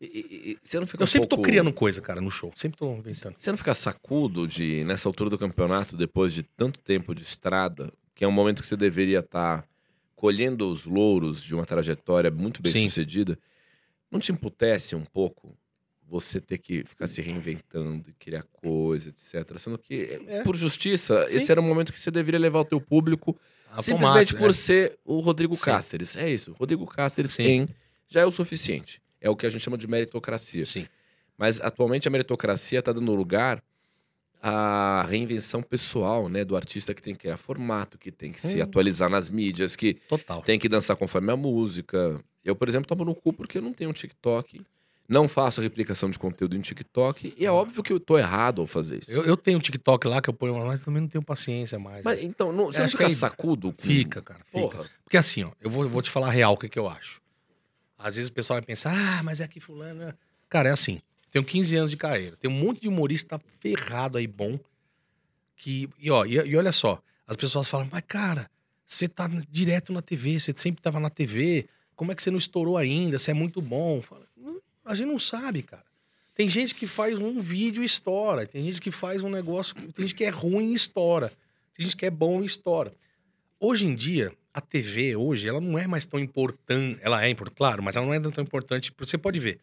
E, e- e você não fica Eu um sempre tô pouco- criando coisa, cara, no show. Sempre tô pensando. Você não fica sacudo de, nessa altura do campeonato, depois de tanto tempo de estrada, que é um momento que você deveria estar colhendo os louros de uma trajetória muito bem Sim. sucedida, não te emputece um pouco você ter que ficar se reinventando e criar coisa, etc. Sendo que, É. por justiça, Sim. esse era um momento que você deveria levar o teu público simplesmente Automático, por é. ser o Rodrigo Sim. Cáceres. É isso. Rodrigo Cáceres Sim. em já é o suficiente. É o que a gente chama de meritocracia. Sim. Mas atualmente a meritocracia está dando lugar à reinvenção pessoal, né, do artista que tem que criar formato, que tem que se Hum. atualizar nas mídias, que Total. tem que dançar conforme a música. Eu, por exemplo, tomo no cu porque eu não tenho um TikTok, não faço replicação de conteúdo em TikTok, e é óbvio que eu tô errado ao fazer isso. Eu, eu tenho um TikTok lá que eu ponho, mas também não tenho paciência mais. Mas então, não, você Eu não fica que aí- sacudo? com- Fica, cara. Fica. Porra. Porque assim, ó, eu vou, vou te falar a real o que, que eu acho. Às vezes o pessoal vai pensar, ah, mas é que fulano... é-" Cara, é assim, tenho 15 anos de carreira, tem um monte de humorista ferrado aí, bom, que... E, ó, e, e olha só, as pessoas falam, mas cara, você tá direto na TV, você sempre tava na TV, como é que você não estourou ainda? Você é muito bom. Fala, "Não, a gente não sabe, cara. Tem gente que faz um vídeo e estoura, tem gente que faz um negócio, tem gente que é ruim e estoura, tem gente que é bom e estoura. Hoje em dia, a TV hoje, ela não é mais tão importante. Ela é claro, mas ela não é tão importante. Você pode ver.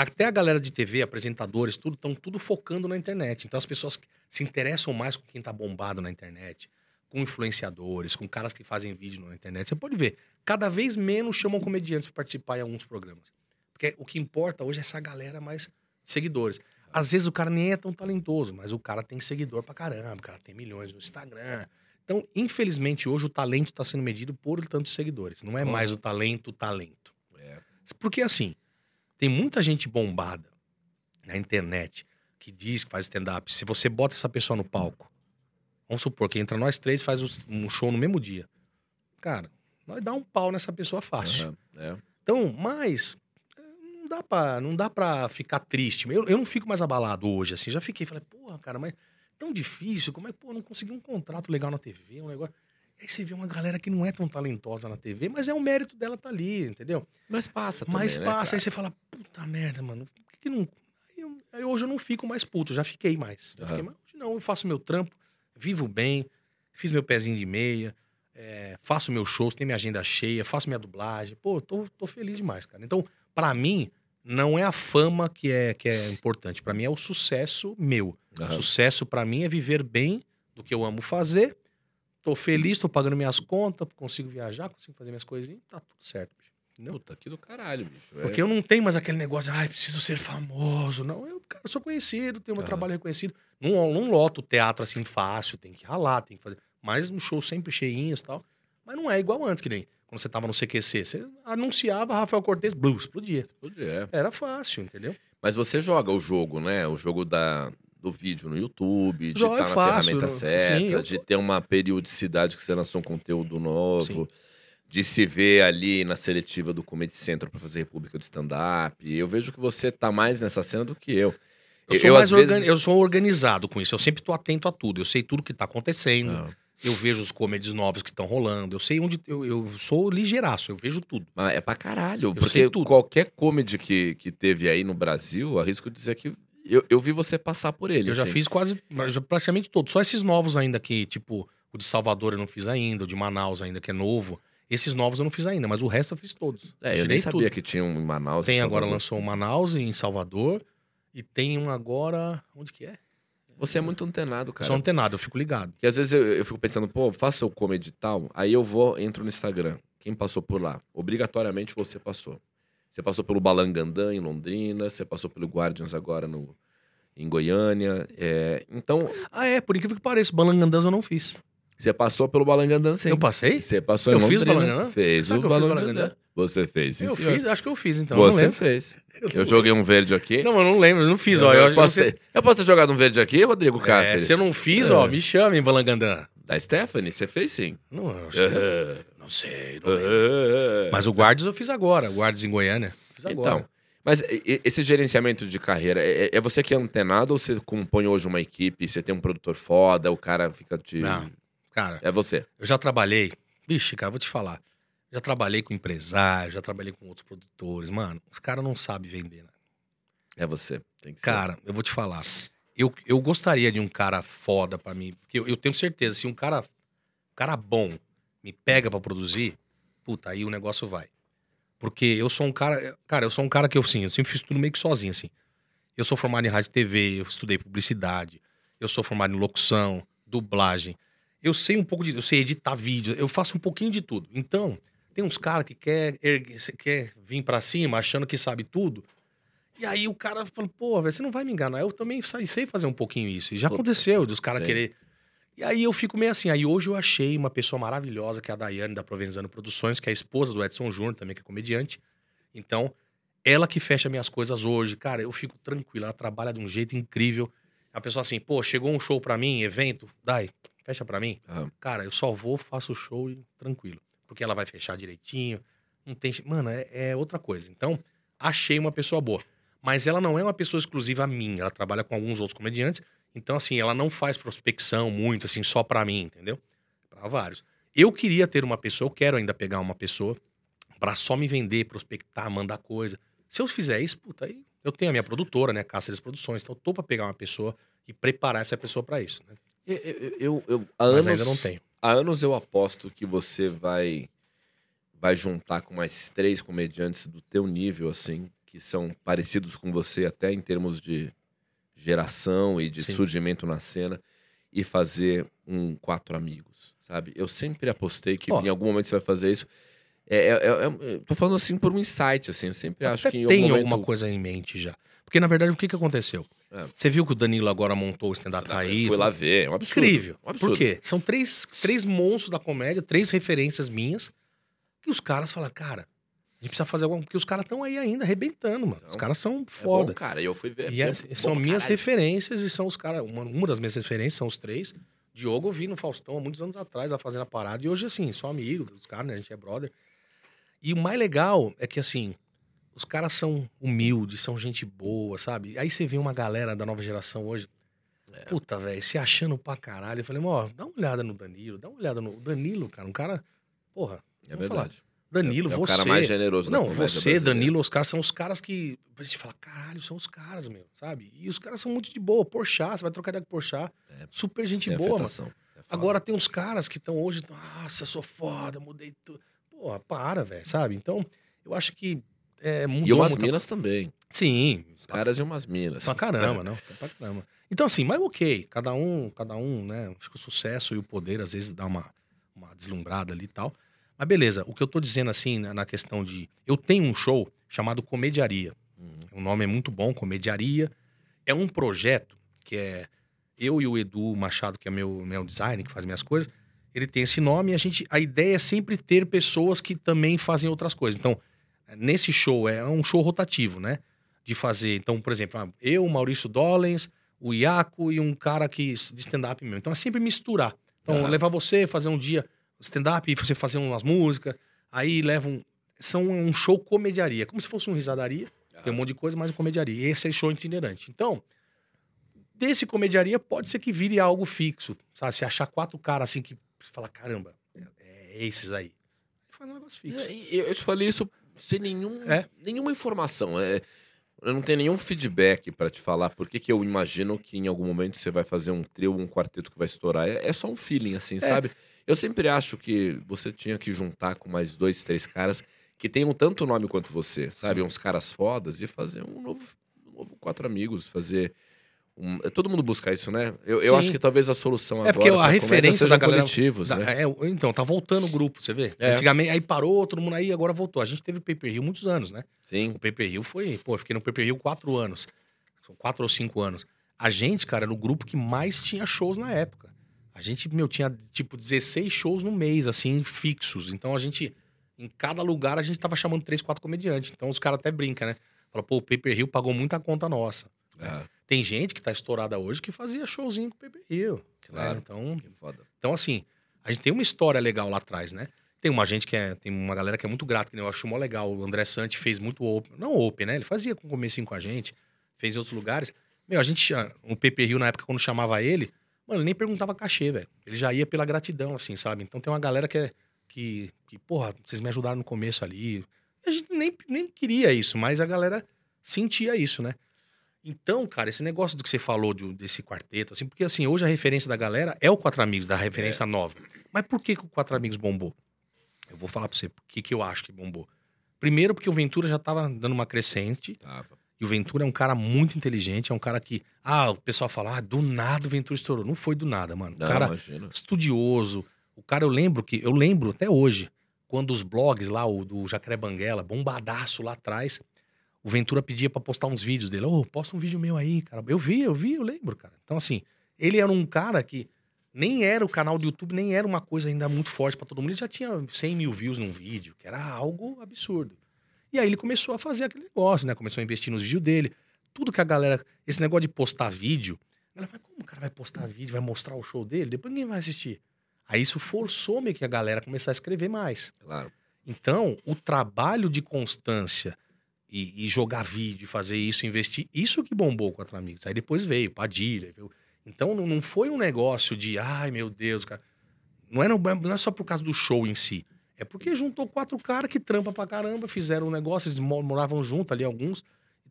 Até a galera de TV, apresentadores, tudo, estão tudo focando na internet. Então as pessoas se interessam mais com quem tá bombado na internet, com influenciadores, com caras que fazem vídeo na internet. Você pode ver. Cada vez menos chamam comediantes para participar em alguns programas. Porque o que importa hoje é essa galera mais seguidores. Às vezes o cara nem é tão talentoso, mas o cara tem seguidor pra caramba, o cara tem milhões no Instagram. Então, infelizmente, hoje o talento está sendo medido por tantos seguidores. Não é mais o talento, o talento. É. Porque assim, tem muita gente bombada na internet que diz que faz stand-up. Se você bota essa pessoa no palco, vamos supor que entra nós três faz um show no mesmo dia. Cara, nós dá um pau nessa pessoa fácil. Aham, é. Então, mas não dá pra, não dá pra ficar triste. Eu, eu não fico mais abalado hoje, assim. Já fiquei, falei, porra, cara, mas tão difícil. Como é que, pô, não consegui um contrato legal na TV, um negócio. Aí você vê uma galera que não é tão talentosa na TV, mas é o mérito dela tá ali, entendeu? Mas passa também, mas né, passa, cara? aí você fala, puta merda, mano, por que, que não. Aí, eu- aí hoje eu não fico mais puto, já fiquei mais. Aham. fiquei. Hoje não, eu faço meu trampo, vivo bem, fiz meu pezinho de meia, é, faço meus shows, tenho minha agenda cheia, faço minha dublagem. Pô, tô, tô feliz demais, cara. Então, pra mim, não é a fama que é, que é importante. Pra mim é o sucesso meu. Aham. Sucesso pra mim é viver bem do que eu amo fazer. Tô feliz, tô pagando minhas contas, consigo viajar, consigo fazer minhas coisinhas, tá tudo certo, bicho. Entendeu? Puta, que do caralho, bicho. É. Porque eu não tenho mais aquele negócio, ai, preciso ser famoso. Não, eu, cara, sou conhecido, tenho meu Aham. trabalho reconhecido. Não, não loto o teatro assim fácil, tem que ralar, tem que fazer. Mas um show sempre cheinhos e tal. Mas não é igual antes, que nem quando você tava no CQC. Você anunciava Rafael Cortez, blues, explodia. Tudo é. Era fácil, entendeu? Mas você joga o jogo, né? O jogo da, do vídeo no YouTube, de é estar na fácil, ferramenta não- certa, sim, eu de ter uma periodicidade que você lançou um conteúdo novo, Sim. de se ver ali na seletiva do Comedy Central pra fazer República do Stand-Up. Eu vejo que você tá mais nessa cena do que eu. Eu sou, mais às vezes- organi- eu sou organizado com isso. Eu sempre tô atento a tudo. Eu sei tudo que tá acontecendo. Ah, Eu vejo os comedies novos que estão rolando. Eu sei onde. Eu, eu sou ligeiraço, eu vejo tudo. mas é pra caralho. sei porque tudo. qualquer comedy que, que teve aí no Brasil, arrisco dizer que eu, eu vi você passar por ele. Eu já assim. fiz quase, já praticamente todos. Só esses novos ainda que, tipo, o de Salvador eu não fiz ainda, o de Manaus ainda, que é novo. Esses novos eu não fiz ainda, mas o resto eu fiz todos. É, eu nem sabia tudo. que tinha um em Manaus. Tem em agora, lançou o Manaus em Salvador. E tem um agora. Onde que é? Você é muito antenado, cara. Tem nada, eu fico ligado. Que às vezes eu, eu fico pensando, pô, faça o comedy e tal. Aí eu vou, entro no Instagram. Quem passou por lá? Obrigatoriamente você passou. Você passou pelo Balangandã em Londrina, você passou pelo Guardians agora no, em Goiânia. é, então, Ah, é, por incrível que pareça, Balangandãs eu não fiz. você passou pelo Balangandã sim. Eu passei? Você passou Eu em fiz o Londrina. Balangandã? Fez o eu o Balangandã. Balangandã? Você fez, sim, eu senhor. fiz, acho que eu fiz, então. eu Você fez. Eu Eu joguei um verde aqui. Não, eu não lembro, eu não fiz, ó. Eu, eu não posso, se- ter, eu posso ter jogado um verde aqui, Rodrigo É, Cáceres? se eu não fiz, É. ó, me chamem, Balangandã. Da Stephanie, você fez sim. Não, eu acho que- É. não sei, não. É. Mas o Guardas eu fiz agora, o Guardas em Goiânia. Fiz agora. Então, mas esse gerenciamento de carreira, é, é você que é antenado ou você compõe hoje uma equipe, você tem um produtor foda, o cara fica te... Não. Cara, É você. eu já trabalhei. Vixe, cara, vou te falar. Já trabalhei com empresário, já trabalhei com outros produtores. Mano, os caras não sabem vender, né? É você. Tem que ser. Cara, eu vou te falar. Eu, eu gostaria de um cara foda pra mim. Porque eu, eu tenho certeza, se um cara, um cara bom me pega pra produzir, puta, aí o negócio vai. Porque eu sou um cara. Cara, eu sou um cara que eu, sim, eu sempre fiz tudo meio que sozinho, assim. Eu sou formado em rádio e TV, eu estudei publicidade, eu sou formado em locução, dublagem. Eu sei um pouco de. Eu sei editar vídeo, eu faço um pouquinho de tudo. Então, tem uns caras que quer, ergue- quer vir pra cima achando que sabe tudo. E aí o cara fala, pô, velho, você não vai me enganar. Eu também sei fazer um pouquinho isso. E já Puta, aconteceu dos caras querer. E aí eu fico meio assim. Aí hoje eu achei uma pessoa maravilhosa, que é a Daiane da Provenzano Produções, que é a esposa do Edson Júnior, também, que é comediante. Então, ela que fecha minhas coisas hoje. Cara, eu fico tranquilo. Ela trabalha de um jeito incrível. A pessoa assim, pô, chegou um show pra mim, evento, Dai, fecha pra mim. Aham. Cara, eu só vou, faço o show e tranquilo. Porque ela vai fechar direitinho. Não tem. Mano, é, é outra coisa. Então, achei uma pessoa boa. Mas ela não é uma pessoa exclusiva a mim. Ela trabalha com alguns outros comediantes. Então, assim, ela não faz prospecção muito, assim, só pra mim, entendeu? Pra vários. Eu queria ter uma pessoa, eu quero ainda pegar uma pessoa pra só me vender, prospectar, mandar coisa. Se eu fizer isso, puta, aí eu tenho a minha produtora, né? Cáceres Produções. Então, eu tô pra pegar uma pessoa e preparar essa pessoa pra isso, né? Eu, eu, eu- eu- há Mas anos, ainda não tenho. Há anos eu aposto que você vai vai juntar com mais três comediantes do teu nível, assim, que são parecidos com você até em termos de geração e de Sim. surgimento na cena e fazer um quatro amigos, sabe? Eu sempre apostei que Ó. em algum momento você vai fazer isso. É, é, é- é- tô falando assim por um insight, assim, eu sempre acho Até que em algum tem momento... alguma coisa em mente já. Porque, na verdade, o que, que aconteceu? É. Você viu que o Danilo agora montou o stand-up raiz? Fui lá ver, é um absurdo. Incrível. Um absurdo. Por quê? São três, três monstros da comédia, três referências minhas, que os caras falam, cara, A gente precisa fazer alguma porque os caras estão aí ainda arrebentando, mano. os Então, caras são É foda. bom, cara. Eu fui ver. e é- bom são minhas caralho. referências e são os caras. Uma, uma das minhas referências são os três. Diogo eu vi no Faustão há muitos anos atrás, a fazendo a parada. E hoje, assim, sou amigo dos caras, né? A gente é brother. E o mais legal é que, assim, os caras são humildes, são gente boa, sabe? Aí você vê uma galera da nova geração hoje. É. Puta, velho, se achando pra caralho. Eu falei, ó, dá uma olhada no Danilo, dá uma olhada no o Danilo, cara. Um cara. Porra, É Vamos falar. Danilo, é, é você. o cara mais generoso Não, você. Danilo, os caras são os caras que. A gente fala, caralho, são os caras, meu, sabe? E os caras são muito de boa. Porchat, você vai trocar ideia com Porchat. É. Super gente Sem boa, mano. É. Agora tem uns caras que estão hoje, nossa, sou foda, mudei tudo. Porra, para, velho, sabe? Então, eu acho que é, mudou E umas muita- minas também. Sim, Os caras e umas minas. pra caramba, não. Pra caramba. Então, assim, mas ok, cada um, cada um, né? Acho que o sucesso e o poder às vezes dá uma, uma deslumbrada ali e tal. Mas beleza, o que eu tô dizendo assim, na, questão de. Eu tenho um show chamado Comediaria. Uhum. O nome é muito bom, Comediaria. É um projeto que é eu e o Edu Machado, que é meu, meu designer, que faz minhas coisas. Ele tem esse nome e a gente. A ideia é sempre ter pessoas que também fazem outras coisas. Então, nesse show, é um show rotativo, né? De fazer. Então, por exemplo, ah, eu, o Maurício Dollens, o Iaco e um cara que de stand-up mesmo. Então é sempre misturar. Então, Ah. levar você, fazer um dia stand-up, você fazer umas músicas, aí leva um. São um show comediaria, como se fosse um risadaria. Tem um monte de coisa, mas um comediaria. E esse é show itinerante. Então, desse comediaria pode ser que vire algo fixo. Sabe? Se achar quatro caras assim que fala, caramba, é, é esses aí. Faz um negócio fixo. É, e Eu te falei isso sem nenhum, É. nenhuma informação. É, eu não tenho nenhum feedback pra te falar por que eu imagino que em algum momento você vai fazer um trio, um quarteto que vai estourar. É, é só um feeling, assim, sabe? Eu sempre acho que você tinha que juntar com mais dois, três caras que tenham tanto nome quanto você, sabe? Sim. Uns caras fodas e fazer um novo, um novo Quatro Amigos, fazer... um- Todo mundo busca isso, né? Eu, eu acho que talvez a solução É agora porque a referência da galera- coletivos, Da- né? é, então, tá voltando o grupo, você vê? É. Antigamente, aí parou, todo mundo aí, agora voltou. A gente teve o Paper Rio muitos anos, né? Sim. O Paper Rio foi, pô, eu fiquei no Paper Rio quatro anos. São quatro ou cinco anos. A gente, cara, era o grupo que mais tinha shows na época. A gente, meu, tinha tipo 16 shows no mês, assim, fixos. Então a gente, em cada lugar, a gente tava chamando três, quatro comediantes. Então os caras até brincam, né? Fala, pô, o Paper Rio pagou muita conta nossa. É, Tem gente que tá estourada hoje que fazia showzinho com o Paper Rio. Claro. né? Então, que foda. então, assim, a gente tem uma história legal lá atrás, né? Tem uma gente que é. Tem uma galera que é muito grata, que eu acho mó legal. O André Sante fez muito open. Não open, né? Ele fazia com o comecinho com a gente, fez em outros lugares. Meu, a gente. O PP Rio, na época, quando chamava ele, mano, ele nem perguntava cachê, velho. Ele já ia pela gratidão, assim, sabe? Então tem uma galera que é. Que, que, porra, vocês me ajudaram no começo ali. A gente nem, nem queria isso, mas a galera sentia isso, né? Então, cara, esse negócio do que você falou de- desse quarteto, assim, porque assim, hoje a referência da galera é o Quatro Amigos, da referência nova. Mas por que, que o Quatro Amigos bombou? Eu vou falar pra você por que, que eu acho que bombou. Primeiro, porque o Ventura já tava dando uma crescente, Tava. E o Ventura é um cara muito inteligente, é um cara que. Ah, o pessoal fala, ah, do nada o Ventura estourou. Não foi do nada, mano. O Não, cara imagina. estudioso. O cara, eu lembro que. Eu lembro até hoje, quando os blogs lá, o do Jacaré Banguela, bombadaço lá atrás, o Ventura pedia pra postar uns vídeos dele. Ô, posta um vídeo meu aí, cara. Eu vi, eu vi, eu lembro, cara. Então, assim, ele era um cara que nem era o canal do YouTube, nem era uma coisa ainda muito forte pra todo mundo. Ele já tinha 100 mil views num vídeo, que era algo absurdo. E aí ele começou a fazer aquele negócio, né? Começou a investir nos vídeos dele. Tudo que a galera. Esse negócio de postar vídeo. a galera, Mas como o cara vai postar vídeo, vai mostrar o show dele? Depois ninguém vai assistir. Aí isso forçou meio que a galera a começar a escrever mais. Claro. Então, o trabalho de constância e, e jogar vídeo, fazer isso, investir, isso que bombou com Quatro Amigos. Aí depois veio Padilha. Veio... Então, não, não foi um negócio de, ai meu Deus, cara. Não é, não é só por causa do show em si. É porque juntou quatro caras que trampa pra caramba, fizeram um negócio, eles mo- moravam junto ali, alguns.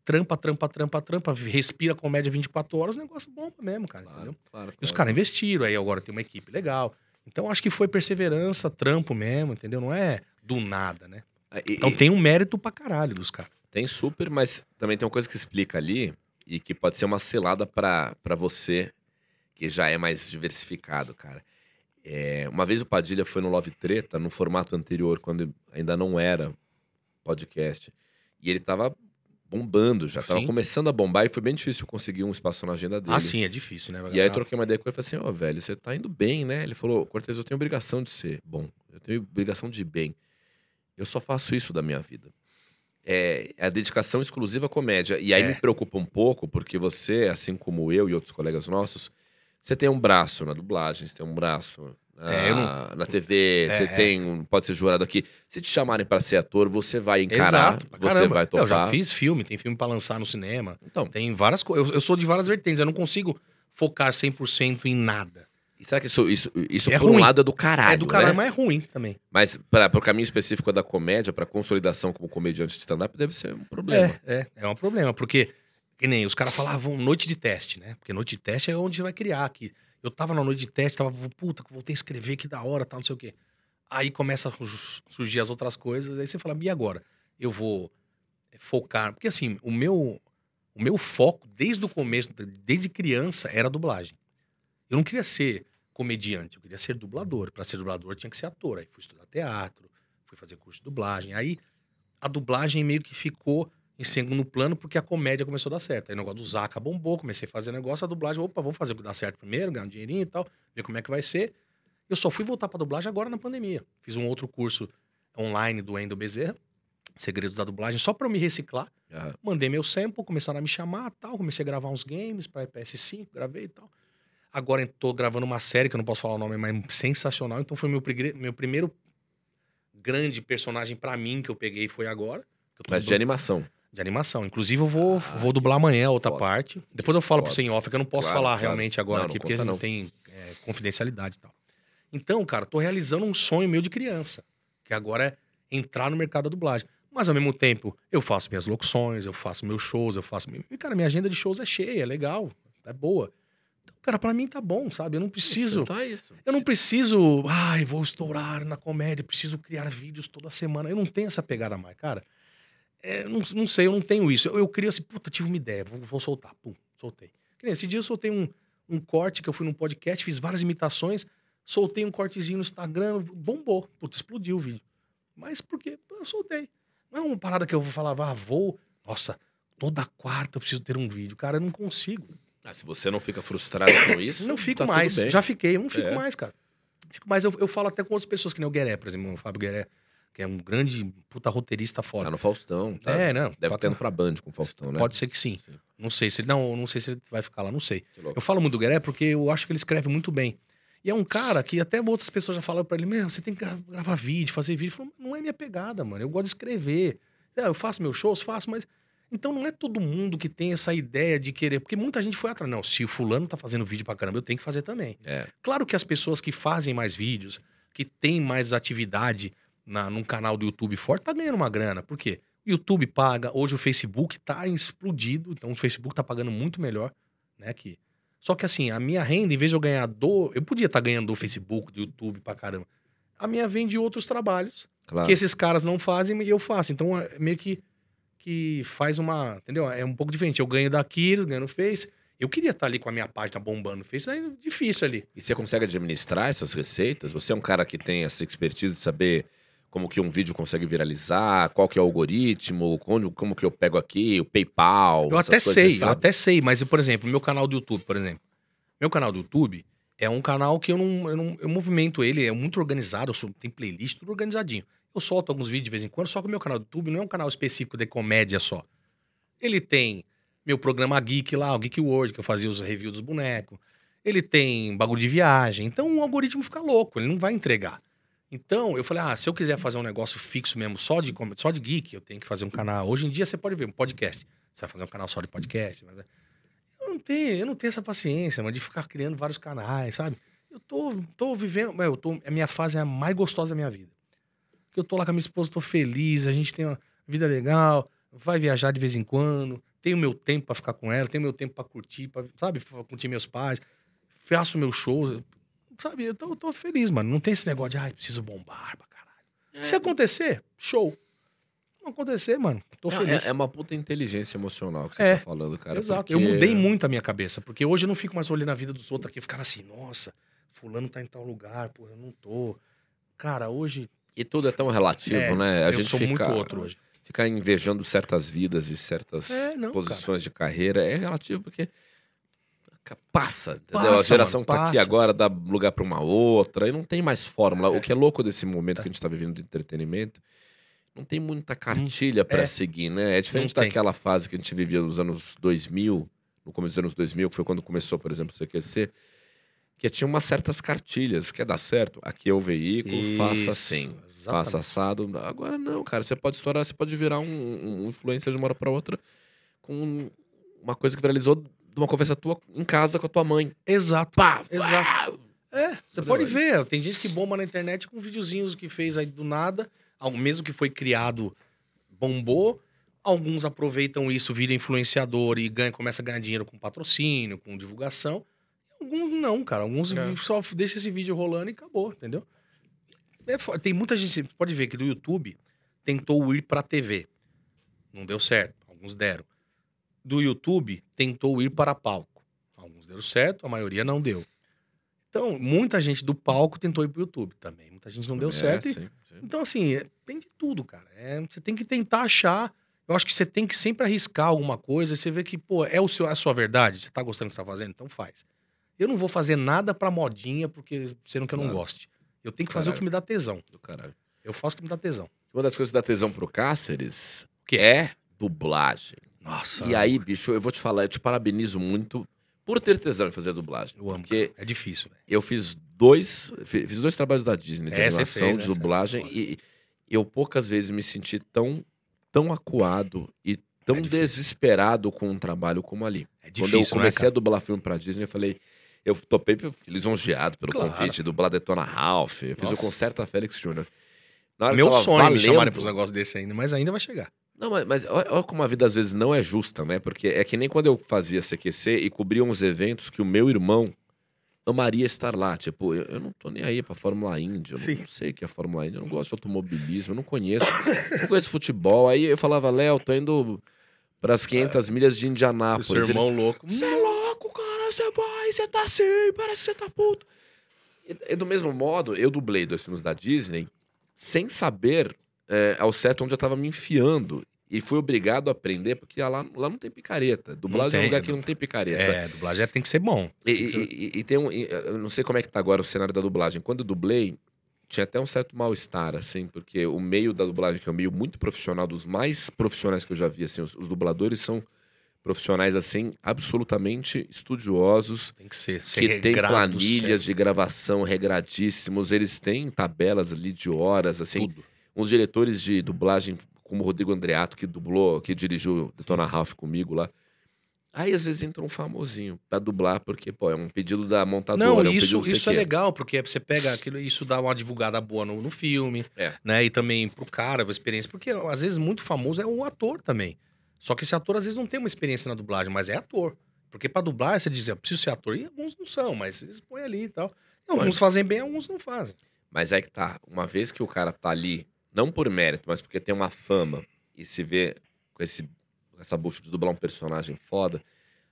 Trampa, trampa, trampa, trampa, respira comédia 24 horas, negócio bomba mesmo, cara, entendeu? Claro, claro, E os claro. caras investiram, aí agora tem uma equipe legal. Então acho que foi perseverança, trampo mesmo, entendeu? Não é do nada, né? Ah, e- Então tem um mérito pra caralho dos caras. Tem super, mas também tem uma coisa que explica ali e que pode ser uma selada pra pra você que já é mais diversificado, cara. É, uma vez o Padilha foi no Love Treta, no formato anterior, quando ainda não era podcast, e ele tava bombando, já tava Sim. começando a bombar e foi bem difícil conseguir um espaço na agenda dele. Ah, sim, é difícil, né? E aí eu troquei uma ideia com ele e falei assim, ó, velho, você tá indo bem, né? Ele falou, Cortez, eu tenho obrigação de ser bom. Eu tenho obrigação de ir bem. Eu só faço isso da minha vida. É, é a dedicação exclusiva à comédia. E aí É. me preocupa um pouco, porque você, assim como eu e outros colegas nossos, você tem um braço na dublagem, você tem um braço na, É, não- na TV, você É. tem um, pode ser jurado aqui. Se te chamarem para ser ator, você vai encarar, pra você vai tocar. Eu já fiz filme, tem filme pra lançar no cinema. Então, Tem várias coisas. Eu, eu sou de várias vertentes, eu não consigo focar 100% em nada. e será que isso, isso, isso É por um ruim. lado é do caralho, é do caralho, né? mas é ruim também. Mas para o caminho específico da comédia, para consolidação como comediante de stand-up, deve ser um problema. É, é, é um problema, porque, que nem os caras falavam noite de teste, né? Porque noite de teste é onde vai criar aqui. Eu tava na noite de teste, tava, puta, voltei a escrever, que da hora, tal, não sei o quê. Aí começa a su- surgir as outras coisas, aí você fala, e agora? Eu vou focar. Porque assim, o meu, o meu foco, desde o começo, desde criança, era dublagem. Eu não queria ser comediante, eu queria ser dublador. Para ser dublador tinha que ser ator. Aí fui estudar teatro, fui fazer curso de dublagem. Aí a dublagem meio que ficou em segundo plano porque a comédia começou a dar certo. Aí o negócio do Zaca bombou, comecei a fazer negócio, a dublagem, opa, vamos fazer o que dá certo primeiro, ganhar um dinheirinho e tal, ver como é que vai ser. Eu só fui voltar pra dublagem agora na pandemia. Fiz um outro curso online do Endo Bezerra, Segredos da Dublagem, só eu me reciclar. Ah, Mandei meu sample, começaram a me chamar tal. Comecei a gravar uns games pra PS5, gravei e tal. Agora tô gravando uma série que eu não posso falar o nome, mas sensacional. Então foi meu, meu primeiro grande personagem pra mim que eu peguei foi agora. mas de animação. De animação. Inclusive, eu vou, Ah, vou dublar amanhã a outra foda. parte. Depois eu falo foda. você em off, que eu não posso Claro, falar claro. realmente agora Não, não aqui, porque conta não não. tem é, confidencialidade e tal. Então, cara, tô realizando um sonho meu de criança, que agora é entrar no mercado da dublagem. Mas ao mesmo tempo, eu faço minhas locuções, eu faço meus shows, eu faço. E, cara, minha agenda de shows é cheia, é legal, é boa. Então, cara, pra mim tá bom, sabe? Eu não preciso. Então é isso. Eu não preciso, ai, vou estourar na comédia, preciso criar vídeos toda semana. Eu não tenho essa pegada mais, cara. É, não, não sei, eu não tenho isso. Eu, eu queria assim, puta, tive uma ideia, vou, vou soltar. Pum, soltei. Esse dia eu soltei um, um corte que eu fui num podcast, fiz várias imitações, soltei um cortezinho no Instagram, bombou. Puta, explodiu o vídeo. Mas porque eu soltei. Não é uma parada que eu vou falar, ah, vou. Nossa, toda quarta eu preciso ter um vídeo. Cara, eu não consigo. Ah, se você não fica frustrado com isso, Não fico tá mais. Já fiquei, eu não fico É. mais, cara. Fico mais. Eu, eu falo até com outras pessoas, que nem o Gueré, por exemplo, o Fábio Gueré, que é um grande puta roteirista Tá foda. no Faustão, tá? É, não. Deve tá- indo pra Band com o Faustão, né? Pode ser que sim. Sim. Não sei se ele. Não, não sei se ele vai ficar lá, não sei. Eu falo muito do Gueré porque eu acho que ele escreve muito bem. E é um cara que até outras pessoas já falaram pra ele: Meu, você tem que gra- gravar vídeo, fazer vídeo. Falo, não é minha pegada, mano. Eu gosto de escrever. É, eu faço meus shows, faço, mas. Então não é todo mundo que tem essa ideia de querer. Porque muita gente foi atrás. Não, se o fulano tá fazendo vídeo pra caramba, eu tenho que fazer também. É. Claro que as pessoas que fazem mais vídeos, que têm mais atividade na, num canal do YouTube forte, tá ganhando uma grana. Por quê? O YouTube paga, hoje o Facebook tá explodido, então o Facebook tá pagando muito melhor, né? Que... Só que assim, a minha renda, em vez de eu ganhar do. Eu podia estar ganhando do Facebook, do YouTube pra caramba. A minha vem de outros trabalhos Claro. que esses caras não fazem e eu faço. Então é meio que, que faz uma. Entendeu? É um pouco diferente. Eu ganho daqui, eles ganham no Face. Eu queria estar ali com a minha página bombando no Face, é difícil ali. E você consegue administrar essas receitas? Você é um cara que tem essa expertise de saber como que um vídeo consegue viralizar, qual que é o algoritmo, como, como que eu pego aqui, o PayPal. Eu até sei, eu até sei, mas, por exemplo, meu canal do YouTube, por exemplo. Meu canal do YouTube é um canal que eu não, eu não eu movimento ele, é muito organizado, eu sou, tem playlist, tudo organizadinho. Eu solto alguns vídeos de vez em quando, só que o meu canal do YouTube não é um canal específico de comédia só. Ele tem meu programa Geek lá, o Geek World, que eu fazia os reviews dos bonecos. Ele tem bagulho de viagem. Então o algoritmo fica louco, ele não vai entregar. Então eu falei, ah, se eu quiser fazer um negócio fixo mesmo, só de, só de geek, eu tenho que fazer um canal. Hoje em dia você pode ver um podcast. Você vai fazer um canal só de podcast. mas- Eu não tenho, eu não tenho essa paciência, de ficar criando vários canais, sabe? Eu tô, tô vivendo, meu, eu tô, a minha fase é a mais gostosa da minha vida. Eu tô lá com a minha esposa, tô feliz, a gente tem uma vida legal, vai viajar de vez em quando, tenho meu tempo pra ficar com ela, tenho meu tempo pra curtir, pra, sabe, curtir meus pais, faço meus shows, sabe? Eu tô, eu tô feliz, mano. Não tem esse negócio de, ai, preciso bombar pra caralho. É. Se acontecer, show. Não acontecer, mano, tô Não, feliz. é, é uma puta inteligência emocional que você É, tá falando, cara. Exato. porque- Eu mudei muito a minha cabeça, porque hoje eu não fico mais olhando a vida dos outros aqui ficar assim, nossa, fulano tá em tal lugar, pô, eu não tô. Cara, hoje E tudo é tão relativo, É, né? A eu gente sou fica, muito outro hoje. Ficar invejando certas vidas e certas É, não, posições de carreira é relativo porque passa, entendeu? Passa, a geração mano, que tá aqui passa. agora dá lugar pra uma outra e não tem mais fórmula. É. O que é louco desse momento que a gente tá vivendo de entretenimento não tem muita cartilha pra é. seguir, né? É diferente Não tem. daquela fase que a gente vivia nos anos 2000, no começo dos anos 2000, que foi quando começou, por exemplo, o CQC, que tinha umas certas cartilhas. Quer dar certo? Aqui é o veículo, faça Isso, assim, exatamente. faça assado. Agora não, cara. Você pode estourar, você pode virar um, um influencer de uma hora pra outra com uma coisa que viralizou de uma conversa tua em casa com a tua mãe. Exato. Pá! Exato. É, você pode ver. Tem gente que bomba na internet com videozinhos que fez aí do nada. Ao mesmo que foi criado, bombou. Alguns aproveitam isso, viram influenciador e ganha, começa a ganhar dinheiro com patrocínio, com divulgação. Alguns não, cara. Alguns É. só deixa esse vídeo rolando e acabou, entendeu? É tem muita gente, você pode ver que do YouTube tentou ir pra TV. Não deu certo. Alguns deram. Do YouTube tentou ir para palco. Alguns deram certo, a maioria não deu. Então, muita gente do palco tentou ir pro YouTube também. Muita gente não deu É, certo. e- sim, sim. Então, assim, é- tem de tudo, cara. É, você tem que tentar achar. Eu acho que você tem que sempre arriscar alguma coisa e você vê que, pô, é o seu, a sua verdade. Você tá gostando do que você tá fazendo? Então faz. Eu não vou fazer nada pra modinha, porque sendo que eu não Claro. goste. Eu tenho que fazer o Caralho. que me dá tesão. Do caralho. Eu faço o que me dá tesão. Uma das coisas que dá tesão pro Cáceres Que é dublagem. Nossa. E aí, bicho, eu vou te falar, eu te parabenizo muito por ter tesão em fazer dublagem. eu amo. Porque. É difícil, velho. eu fiz dois, fi- fiz dois trabalhos da Disney de É, animação, fez, de né? dublagem, Foda. e eu poucas vezes me senti tão, tão acuado e tão É desesperado com um trabalho como ali. É Quando difícil, eu comecei né, a dublar filme pra Disney, eu falei. Eu topei, lisonjeado pelo Claro. convite, dublar Detona Ralph, eu fiz o Nossa. Concerta Félix Jr. Meu sonho é me valendo- chamarem pros negócios desse ainda, mas ainda vai chegar. Não, mas, mas olha, olha como a vida às vezes não é justa, né? Porque é que nem quando eu fazia CQC e cobria uns eventos que o meu irmão amaria estar lá. Tipo, eu, eu não tô nem aí pra Fórmula Indy, eu não, Sim. não sei o que é Fórmula Indy, eu não gosto de automobilismo, eu não conheço, não conheço futebol. Aí eu falava, Léo, tô indo pras 500 milhas de O Indianápolis. seu irmão louco. Você é louco, cara, você vai, você tá assim, parece que você tá puto. E, e do mesmo modo, eu dublei dois filmes da Disney sem saber é, ao certo onde eu tava me enfiando. E fui obrigado a aprender, porque lá, lá não tem picareta. Dublagem é um tem, lugar que não tem picareta. É, dublagem tem que ser bom. E, Tem que ser- e- e- e tem um. e, eu não sei como é que tá agora o cenário da dublagem. Quando eu dublei, tinha até um certo mal-estar, assim, porque o meio da dublagem, que é um meio muito profissional, dos mais profissionais que eu já vi, assim, os, os dubladores são profissionais, assim, absolutamente estudiosos, Tem que ser. ser que têm planilhas certo, de gravação regradíssimos, eles têm tabelas ali de horas, assim, tudo. Uns diretores de dublagem, como o Rodrigo Andreato, que dublou, que dirigiu Detona Ralph comigo lá. Aí, às vezes, entra um famosinho pra dublar, porque, pô, é um pedido da montadora. Não, é um isso, é legal, porque você pega aquilo, isso dá uma divulgada boa no, no filme, É. né? E também pro cara, a experiência. Porque às vezes muito famoso é o ator também. Só que esse ator às vezes não tem uma experiência na dublagem, mas é ator. Porque pra dublar, você diz, eu preciso ser ator. E alguns não são, mas eles põem ali e tal. E alguns Mas- fazem bem, alguns não fazem. Mas é que tá, uma vez que o cara tá ali, não por mérito, mas porque tem uma fama e se vê com esse, essa bucha de dublar um personagem foda,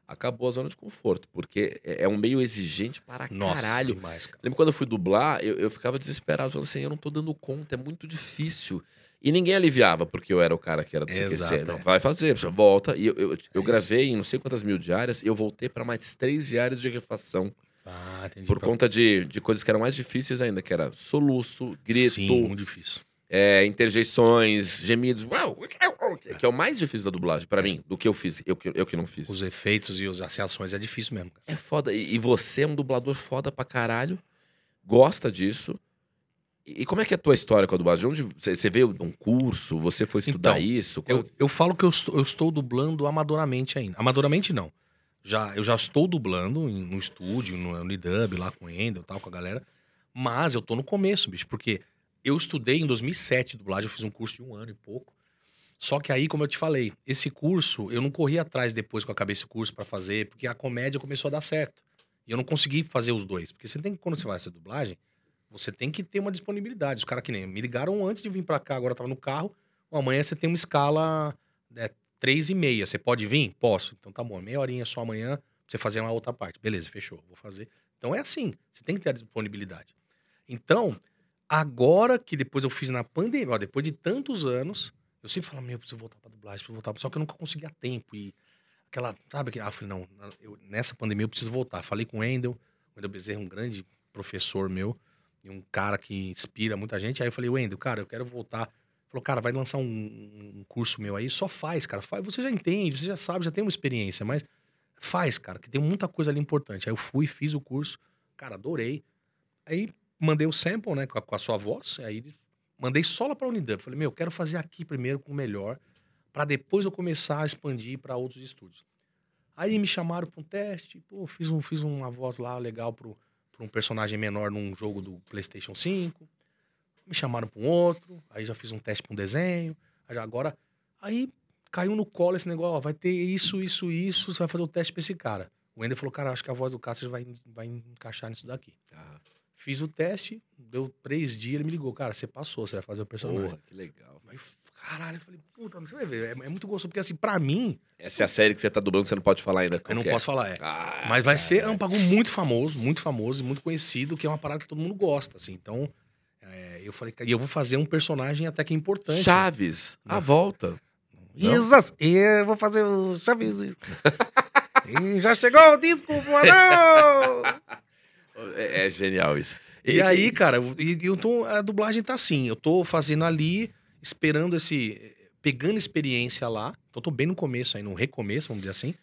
acabou a zona de conforto, porque é é um meio exigente para Nossa, caralho. demais, cara. Lembro quando eu fui dublar, eu, eu ficava desesperado, falando assim, eu não tô dando conta, é muito difícil. E ninguém aliviava, porque eu era o cara que era do CQC. Não, é. vai fazer, você volta. E eu, eu, eu isso. gravei em não sei quantas mil diárias, e eu voltei para mais três diárias de refação. Ah, entendi. Por conta de, de coisas que eram mais difíceis ainda, que era soluço, grito, Sim, muito difícil. É, interjeições, gemidos, que é o mais difícil da dublagem, pra mim, do que eu fiz, eu, que- eu que não fiz. Os efeitos e as reações é difícil mesmo. É foda, e, você é um dublador foda pra caralho, gosta disso. E, como é que é a tua história com a dublagem? Onde você, veio de um curso, você foi estudar Então, isso? Eu, eu falo que eu estou, eu estou dublando amadoramente ainda. Amadoramente não. Já, eu já estou dublando em- no estúdio, no Unidub, lá com o Endel tal, com a galera. Mas eu tô no começo, bicho, porque eu estudei em 2007 dublagem, eu fiz um curso de um ano e pouco. Só que aí, como eu te falei, esse curso, eu não corri atrás depois que eu acabei esse curso pra fazer, porque a comédia começou a dar certo. E eu não consegui fazer os dois. Porque você tem que, quando você vai fazer dublagem, você tem que ter uma disponibilidade. Os caras que nem me ligaram antes de vir pra cá, agora eu tava no carro. "Ó, amanhã você tem uma escala é, três e meia. Você pode vir? Posso. Então tá bom, meia horinha só amanhã pra você fazer uma outra parte. Beleza, fechou, vou fazer. Então é assim, você tem que ter a disponibilidade. Então, agora que depois eu fiz na pandemia, ó, depois de tantos anos, eu sempre falo, meu, eu preciso voltar pra dublagem, preciso voltar. Só que eu nunca conseguia tempo e aquela, sabe? que- Ah, eu falei, não, eu- nessa pandemia eu preciso voltar. Falei com o Wendel, o Wendel Bezerra, um grande professor meu, e um cara que inspira muita gente. Aí eu falei, Wendel, cara, eu quero voltar. Falou, cara, vai lançar um, um curso meu aí, só faz, cara. Faz, você já entende, você já sabe, já tem uma experiência, mas faz, cara, que tem muita coisa ali importante. Aí eu fui, fiz o curso, cara, adorei. Aí mandei o sample, né, com a, com a sua voz, aí mandei só lá pra Unidub. Falei, meu, eu quero fazer aqui primeiro com o melhor, para depois eu começar a expandir para outros estúdios. Aí me chamaram para um teste, pô, fiz, um, fiz uma voz lá legal pro, pro um personagem menor num jogo do PlayStation 5. Me chamaram para um outro, aí já fiz um teste para um desenho. Aí agora, aí caiu no colo esse negócio, ó, vai ter isso, isso, isso, você vai fazer o teste pra esse cara. O Ender falou, cara, acho que a voz do Cássio vai, vai encaixar nisso daqui. Ah, Fiz o teste, deu três dias, ele me ligou, cara, você passou, você vai fazer o personagem. porra, que legal. Aí, caralho, eu falei, puta, você vai ver, é, é muito gostoso, porque assim, pra mim, Essa é a série que você tá dublando, você não pode falar ainda. eu não é. posso falar, é. Ah, Mas vai ser é um bagulho muito famoso, muito famoso e muito conhecido, que é uma parada que todo mundo gosta, assim. Então, é, eu falei, cara, e eu vou fazer um personagem até que importante. Chaves, a volta. Isas, e eu vou fazer o Chaves. e já chegou o disco voador! É, é genial isso. E aí, cara, eu- e, e eu tô, a dublagem tá assim. Eu tô fazendo ali, esperando esse. pegando experiência lá. Então eu tô bem no começo aí, no recomeço, vamos dizer assim.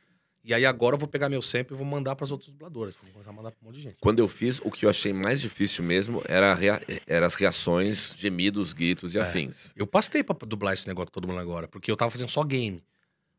E aí agora eu vou pegar meu sample e vou mandar pras outras dubladoras. Vou começar a mandar pra um monte de gente. Quando eu fiz, o que eu achei mais difícil mesmo era, rea- era as reações, gemidos, gritos e É. afins. Eu pastei pra dublar esse negócio que todo mundo agora, porque eu tava fazendo só game.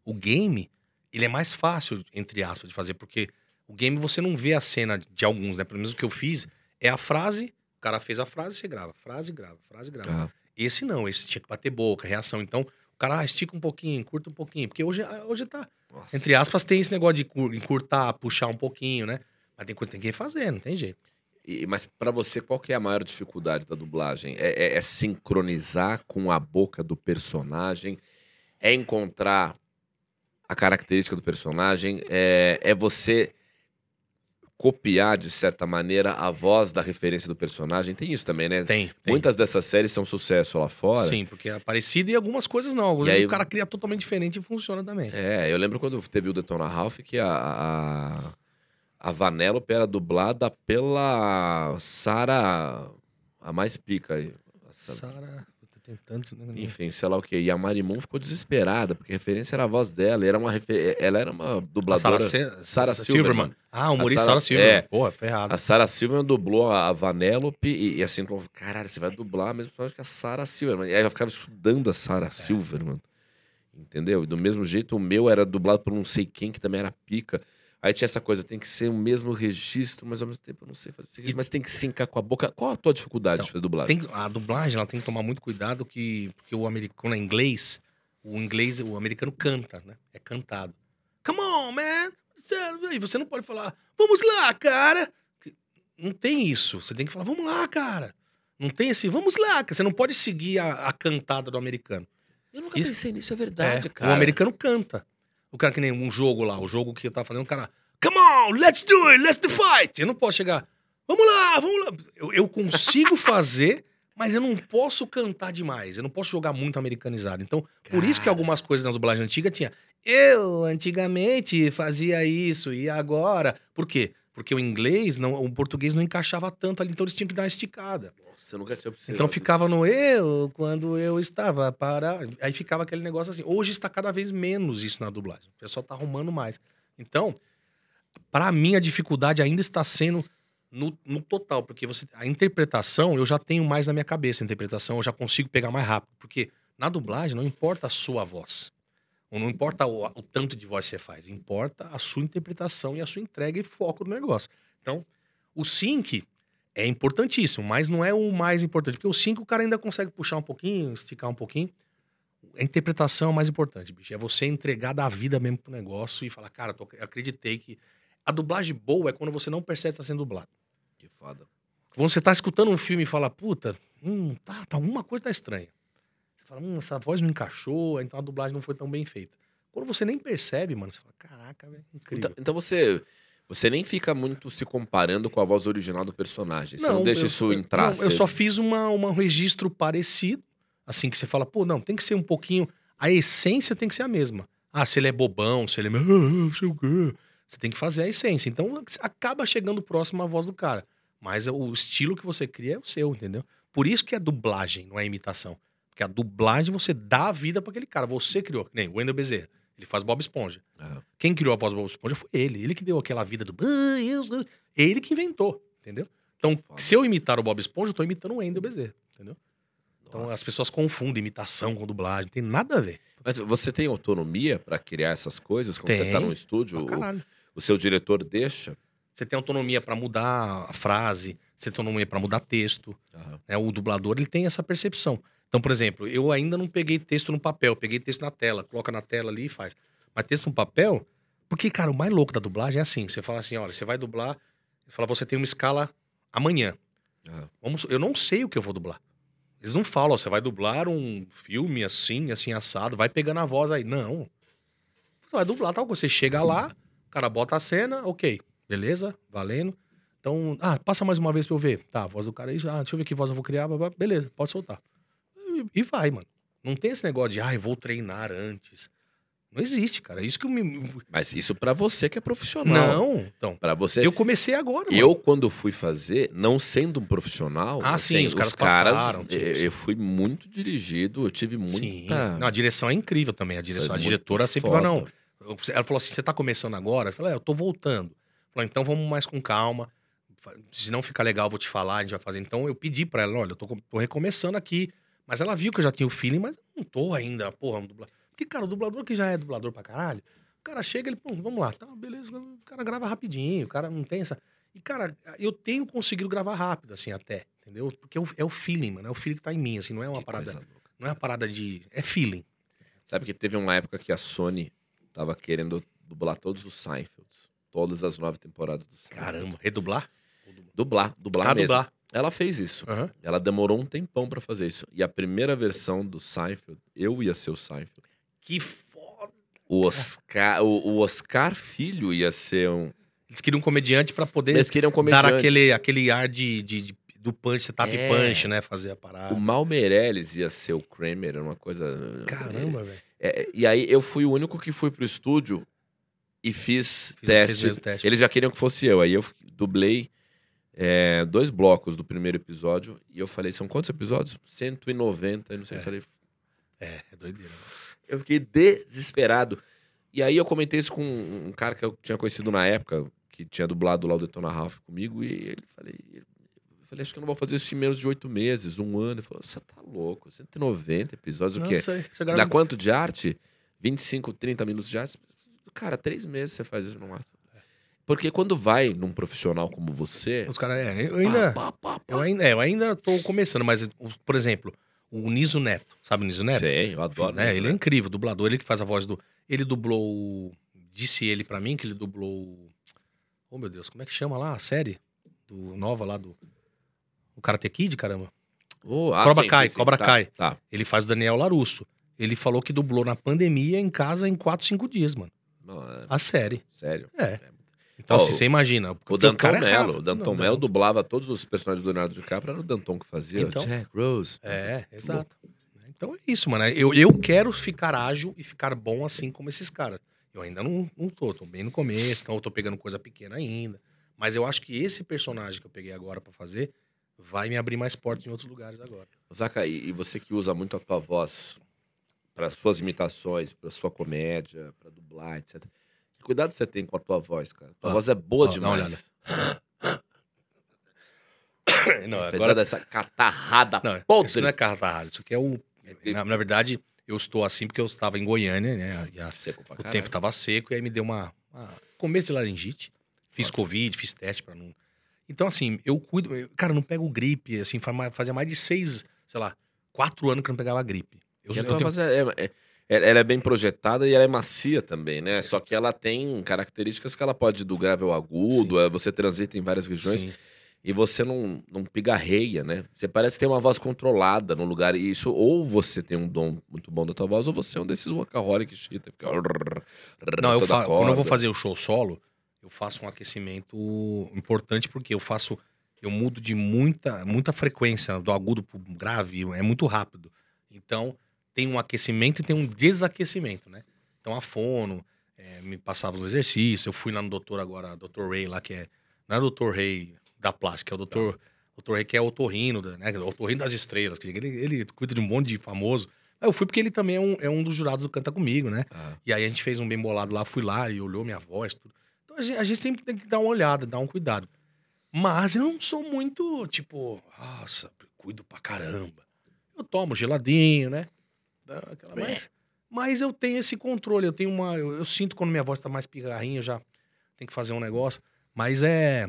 O game, ele é mais fácil, entre aspas, de fazer, porque o game você não vê a cena de alguns, né? Pelo menos o que eu fiz é a frase, o cara fez a frase, você grava. Frase, grava, frase, grava. Ah, Esse não, esse tinha que bater boca, reação. Então, o cara ah, estica um pouquinho, curta um pouquinho. Porque hoje, ah, hoje tá, nossa. entre aspas, tem esse negócio de cur- encurtar, puxar um pouquinho, né? Mas tem coisa que tem que refazer, não tem jeito. E- mas pra você, qual que é a maior dificuldade da dublagem? É, é- é sincronizar com a boca do personagem? É encontrar a característica do personagem? É, é você copiar, de certa maneira, a voz da referência do personagem? Tem isso também, né? Tem, tem. Muitas dessas séries são sucesso lá fora. Sim, porque é parecido e algumas coisas não. Às vezes aí- o cara cria totalmente diferente e funciona também. É, eu lembro quando teve o Detona Ralph que a, a, a Vanellope era dublada pela Sara, a mais pica aí. Sara, tem tantos. né? Enfim, sei lá o que. E a Marimun ficou desesperada, porque a referência era a voz dela. Era uma refer... Ela era uma A dubladora. Sarah, Sarah Silverman. Ah, o humorista Sarah- Sarah Silverman. é. Pô, ferrado. A Sarah Silverman dublou a a Vanellope e, e assim, como, caralho, você vai dublar mesmo personagem que a Sarah Silverman. E aí eu ficava estudando a É. Sarah Silverman. Entendeu? E do mesmo jeito, o meu era dublado por não sei quem, que também era pica. Aí tinha essa coisa, tem que ser o mesmo registro, mas ao mesmo tempo eu não sei fazer esse registro, mas tem que sincar com a boca. Qual a tua dificuldade Então, de fazer dublagem? Tem- a dublagem ela tem que tomar muito cuidado que porque o americano é inglês, o inglês, o americano canta, né? É cantado. Come on, man. E você não pode falar, vamos lá, cara. Não tem isso. Você tem que falar, vamos lá, cara. Não tem esse, vamos lá. cara. Você não pode seguir a, a cantada do americano. Eu nunca isso- pensei nisso, é verdade, É, cara. O americano canta. O cara que nem um jogo lá, o jogo que eu tava fazendo, o cara, come on, let's do it, let's the fight. Eu não posso chegar, vamos lá, vamos lá. Eu, eu consigo fazer, mas eu não posso cantar demais. Eu não posso jogar muito americanizado. Então, por isso que Cara. algumas coisas na dublagem antiga tinha. Eu antigamente fazia isso e agora. Por quê? Porque o inglês, não, o português não encaixava tanto ali, então eles tinham que dar uma esticada. Nossa, eu nunca tinha observado Então ficava no eu quando eu estava para. Aí ficava aquele negócio assim. Hoje está cada vez menos isso na dublagem. O pessoal tá arrumando mais. Então, para mim, a dificuldade ainda está sendo no, no total, porque você a interpretação eu já tenho mais na minha cabeça. A interpretação eu já consigo pegar mais rápido. Porque na dublagem não importa a sua voz. Não importa o, o tanto de voz que você faz. Importa a sua interpretação e a sua entrega e foco no negócio. Então, o sync é importantíssimo, mas não é o mais importante. Porque o 5 o cara ainda consegue puxar um pouquinho, esticar um pouquinho. A interpretação é o mais importante, bicho. É você entregar da vida mesmo pro negócio e falar, cara, eu acreditei que. A dublagem boa é quando você não percebe que tá sendo dublado. Que foda. Quando você tá escutando um filme e fala, puta, hum, tá, tá, alguma coisa tá estranha. Fala, hum, essa voz não encaixou, então a dublagem não foi tão bem feita. Quando você nem percebe, mano, você fala, caraca, velho, incrível. Então, então você, você nem fica muito se comparando com a voz original do personagem. Você não, deixa eu- isso entrar. não, eu só fiz uma, um registro parecido, assim que você fala, pô, não, tem que ser um pouquinho. A essência tem que ser a mesma. Ah, se ele é bobão, se ele é. Não sei o quê. Você tem que fazer a essência. Então acaba chegando próximo à voz do cara. Mas o estilo que você cria é o seu, entendeu? Por isso que é dublagem, não é imitação. Porque a dublagem você dá a vida pra aquele cara. Você criou, nem o Wendel Bezerra. Ele faz Bob Esponja. Aham. Quem criou a voz do Bob Esponja foi ele. Ele que deu aquela vida do. "Ah, eu sou-" Ele que inventou, entendeu? Então, se eu imitar o Bob Esponja, eu tô imitando o Wendel Bezerra, entendeu? Então Nossa. as pessoas confundem imitação com dublagem. Não tem nada a ver. Mas você tem autonomia pra criar essas coisas quando você tá Tem. num estúdio? Pra O, caralho. o seu diretor deixa? Você tem autonomia pra mudar a frase, você tem autonomia pra mudar texto. Aham. né? O dublador ele tem essa percepção. Então, por exemplo, eu ainda não peguei texto no papel, peguei texto na tela, coloca na tela ali e faz. Mas texto no papel, porque, cara, o mais louco da dublagem é assim: você fala assim, olha, você vai dublar, você fala, você tem uma escala amanhã. Aham. Vamos, eu não sei o que eu vou dublar. Eles não falam, ó, você vai dublar um filme assim, assim, assado, vai pegando a voz aí. Não. Você vai dublar tal coisa. Você chega lá, o cara bota a cena, ok, beleza, valendo. Então, ah, passa mais uma vez pra eu ver. Tá, a voz do cara aí, ah, deixa eu ver que voz eu vou criar, beleza, pode soltar. E, e vai, mano. Não tem esse negócio de, ah, eu vou treinar antes. Não existe, cara. É Isso que eu me. Mas isso pra você que é profissional. Não, então. Pra você. Eu comecei agora, mano. Eu, quando fui fazer, não sendo um profissional, Ah, sim, os caras passaram, sim, eu, sim. eu fui muito dirigido, eu tive Sim. muita. Não, a direção é incrível também. A direção, a diretora sempre foda. fala, não. Ela falou assim: você tá começando agora? Eu falei, é, eu tô voltando. Falou, então vamos mais com calma. Se não ficar legal, eu vou te falar, a gente vai fazer. Então eu pedi pra ela, olha, eu tô, tô recomeçando aqui. Mas ela viu que eu já tinha o feeling, mas eu não tô ainda, porra, um dublador. Porque, cara, o dublador que já é dublador pra caralho, o cara chega, ele, pô, vamos lá, tá, beleza, o cara grava rapidinho, o cara não tem essa. E, cara, eu tenho conseguido gravar rápido, assim, até, entendeu? Porque é o, é o feeling, mano, é o feeling que tá em mim, assim, não é uma Que parada. Não é uma parada de. É feeling. Sabe que teve uma época que a Sony tava querendo dublar todos os Seinfelds. Todas as nove temporadas do Seinfeld. Caramba, redublar? Dublar, dublar Ah, mesmo. dublar. Ela fez isso. Aham. Ela demorou um tempão pra fazer isso. E a primeira versão do Seinfeld, eu ia ser o Seinfeld. Que foda. O Oscar, o, o Oscar Filho ia ser um. Eles queriam um comediante pra poder Eles queriam comediante. dar aquele, aquele ar de, de- de- do punch, setup É. punch, né? Fazer a parada. O Mal Meirelles ia ser o Kramer, era uma coisa. Caramba, velho. É, e aí eu fui o único que fui pro estúdio e fiz, Fiz- teste. teste. Eles já queriam que fosse eu. Aí eu dublei é, dois blocos do primeiro episódio e eu falei, são quantos episódios? 190, eu não sei. É. Eu falei, É, é doideira. eu fiquei desesperado. E aí eu comentei isso com um cara que eu tinha conhecido na época, que tinha dublado lá o Detona Ralph comigo, e ele falei, eu falei, acho que eu não vou fazer isso em menos de oito meses, um ano. Ele falou, você tá louco, 190 episódios, o quê? Isso Dá quanto de arte? 25, 30 minutos de arte? Cara, três meses você faz isso no máximo. Porque quando vai num profissional como você. Os caras, é, eu ainda... pá, pá, pá, Eu ainda, é, eu ainda tô começando, mas, por exemplo, o Niso Neto, sabe o Niso Neto? Sei, eu adoro. né? Ele é incrível, dublador, ele que faz a voz do. Ele dublou. Disse ele pra mim que ele dublou. Oh, meu Deus, como é que chama lá a série? Do nova lá do. O Karate Kid, caramba. Oh, ah, Cobra sim, Kai, sim, sim, Cobra tá, Kai. Tá. Ele faz o Daniel Larusso. Ele falou que dublou na pandemia em casa em 4, 5 dias, mano. Não, é- A série. sério. É. Então, Ó, assim, você imagina. O Danton cara é Mello. rápido. O Danton Mello dublava todos os personagens do Leonardo DiCaprio, era o Danton que fazia. Então. Jack Rose. É, exato. Então é isso, mano. Eu, eu quero ficar ágil e ficar bom assim como esses caras. Eu ainda não, não tô, tô bem no começo, então eu tô pegando coisa pequena ainda. Mas eu acho que esse personagem que eu peguei agora pra fazer vai me abrir mais portas em outros lugares agora. Zaca, e e você que usa muito a tua voz para suas imitações, para sua comédia, para dublar, etc. Que cuidado você tem com a tua voz, cara. Tua Ó, voz é boa ó, uma demais. não, Apesar dessa catarrada Não, podre. isso não é carro Isso aqui é o. Na, na verdade, eu estou assim porque eu estava em Goiânia, né? E a- Seco pra o caralho. tempo tava seco e aí me deu uma, uma começo de laringite. Fiz Ótimo. Covid, fiz teste pra não. Então, assim, eu cuido. eu- cara, não pego gripe, assim, fazia mais de seis, sei lá, quatro anos que eu não pegava gripe. Eu, eu tenho- é, é- é- ela é bem projetada e ela é macia também, né? Só que ela tem características que ela pode ir do grave ao agudo, é, você transita em várias regiões Sim. e você não, não pigarreia, né? Você parece ter uma voz controlada no lugar. E isso, ou você tem um dom muito bom da tua voz, ou você é um desses workaholic shit. Fica... Não, eu fa... quando eu vou fazer o show solo, eu faço um aquecimento importante porque eu faço. Eu mudo de muita, muita frequência, do agudo pro grave, é muito rápido. Então, tem um aquecimento e tem um desaquecimento, né? Então, a fono é, me passava os exercícios. Eu fui lá no doutor agora, doutor Ray, lá que é. Não é o doutor Ray da plástica, é o doutor Dr. Rei que é otorrino, né? Otorrino das estrelas. que Ele, ele cuida de um monte de famoso. Aí eu fui porque ele também é um, é um dos jurados do Canta Comigo, né? Ah, E aí a gente fez um bem bolado lá, fui lá e olhou minha voz, tudo. Então a gente, a gente tem, tem que dar uma olhada, dar um cuidado. Mas eu não sou muito, tipo, nossa, cuido pra caramba. Eu tomo geladinho, né? Aquela mais. Mas eu tenho esse controle, eu tenho uma. Eu, eu sinto quando minha voz tá mais pigarrinha, eu já tenho que fazer um negócio. Mas é.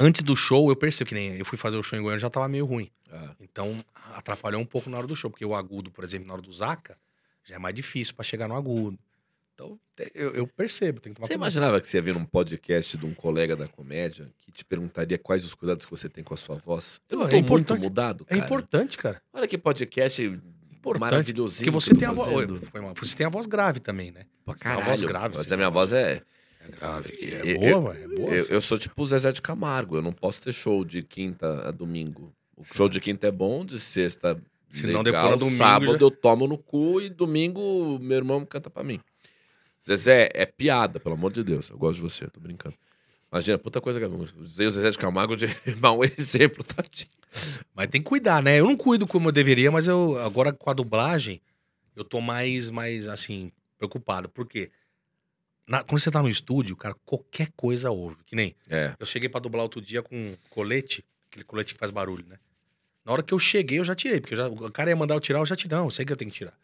Antes do show, eu percebo que nem eu fui fazer o show em Goiânia já tava meio ruim. ah. Então, atrapalhou um pouco na hora do show, porque o agudo, por exemplo, na hora do Zaca, já é mais difícil pra chegar no agudo. Então, eu, eu percebo, tem que tomar Você cuidado. imaginava que você ia vir num podcast de um colega da comédia que te perguntaria quais os cuidados que você tem com a sua voz? Eu não é muito importante. mudado, É cara. importante, cara. Olha que podcast Importante. Porque você eu tem a voz. Você tem a voz grave também, né? Uma caralho. voz grave, Mas a minha voz é... É grave. Eu- É boa, velho. É boa. Eu, eu sou tipo o Zezé de Camargo. Eu não posso ter show de quinta a domingo. O show de quinta é bom, de sexta Se não, depois no domingo sábado já- eu tomo no cu e domingo meu irmão canta pra mim. Zezé, é piada, pelo amor de Deus. Eu gosto de você, tô brincando. Imagina, puta coisa usei o Zezé de Camargo de mau exemplo, tadinho. Mas tem que cuidar, né? Eu não cuido como eu deveria, mas eu agora com a dublagem, eu tô mais, mais assim, preocupado. Por quê? Na- quando você tá no estúdio, cara, qualquer coisa ouve. Que nem É. eu cheguei pra dublar outro dia com colete, aquele colete que faz barulho, né? Na hora que eu cheguei, eu já tirei, porque já- o cara ia mandar eu tirar, eu já tirei. Não, eu sei que eu tenho que tirar.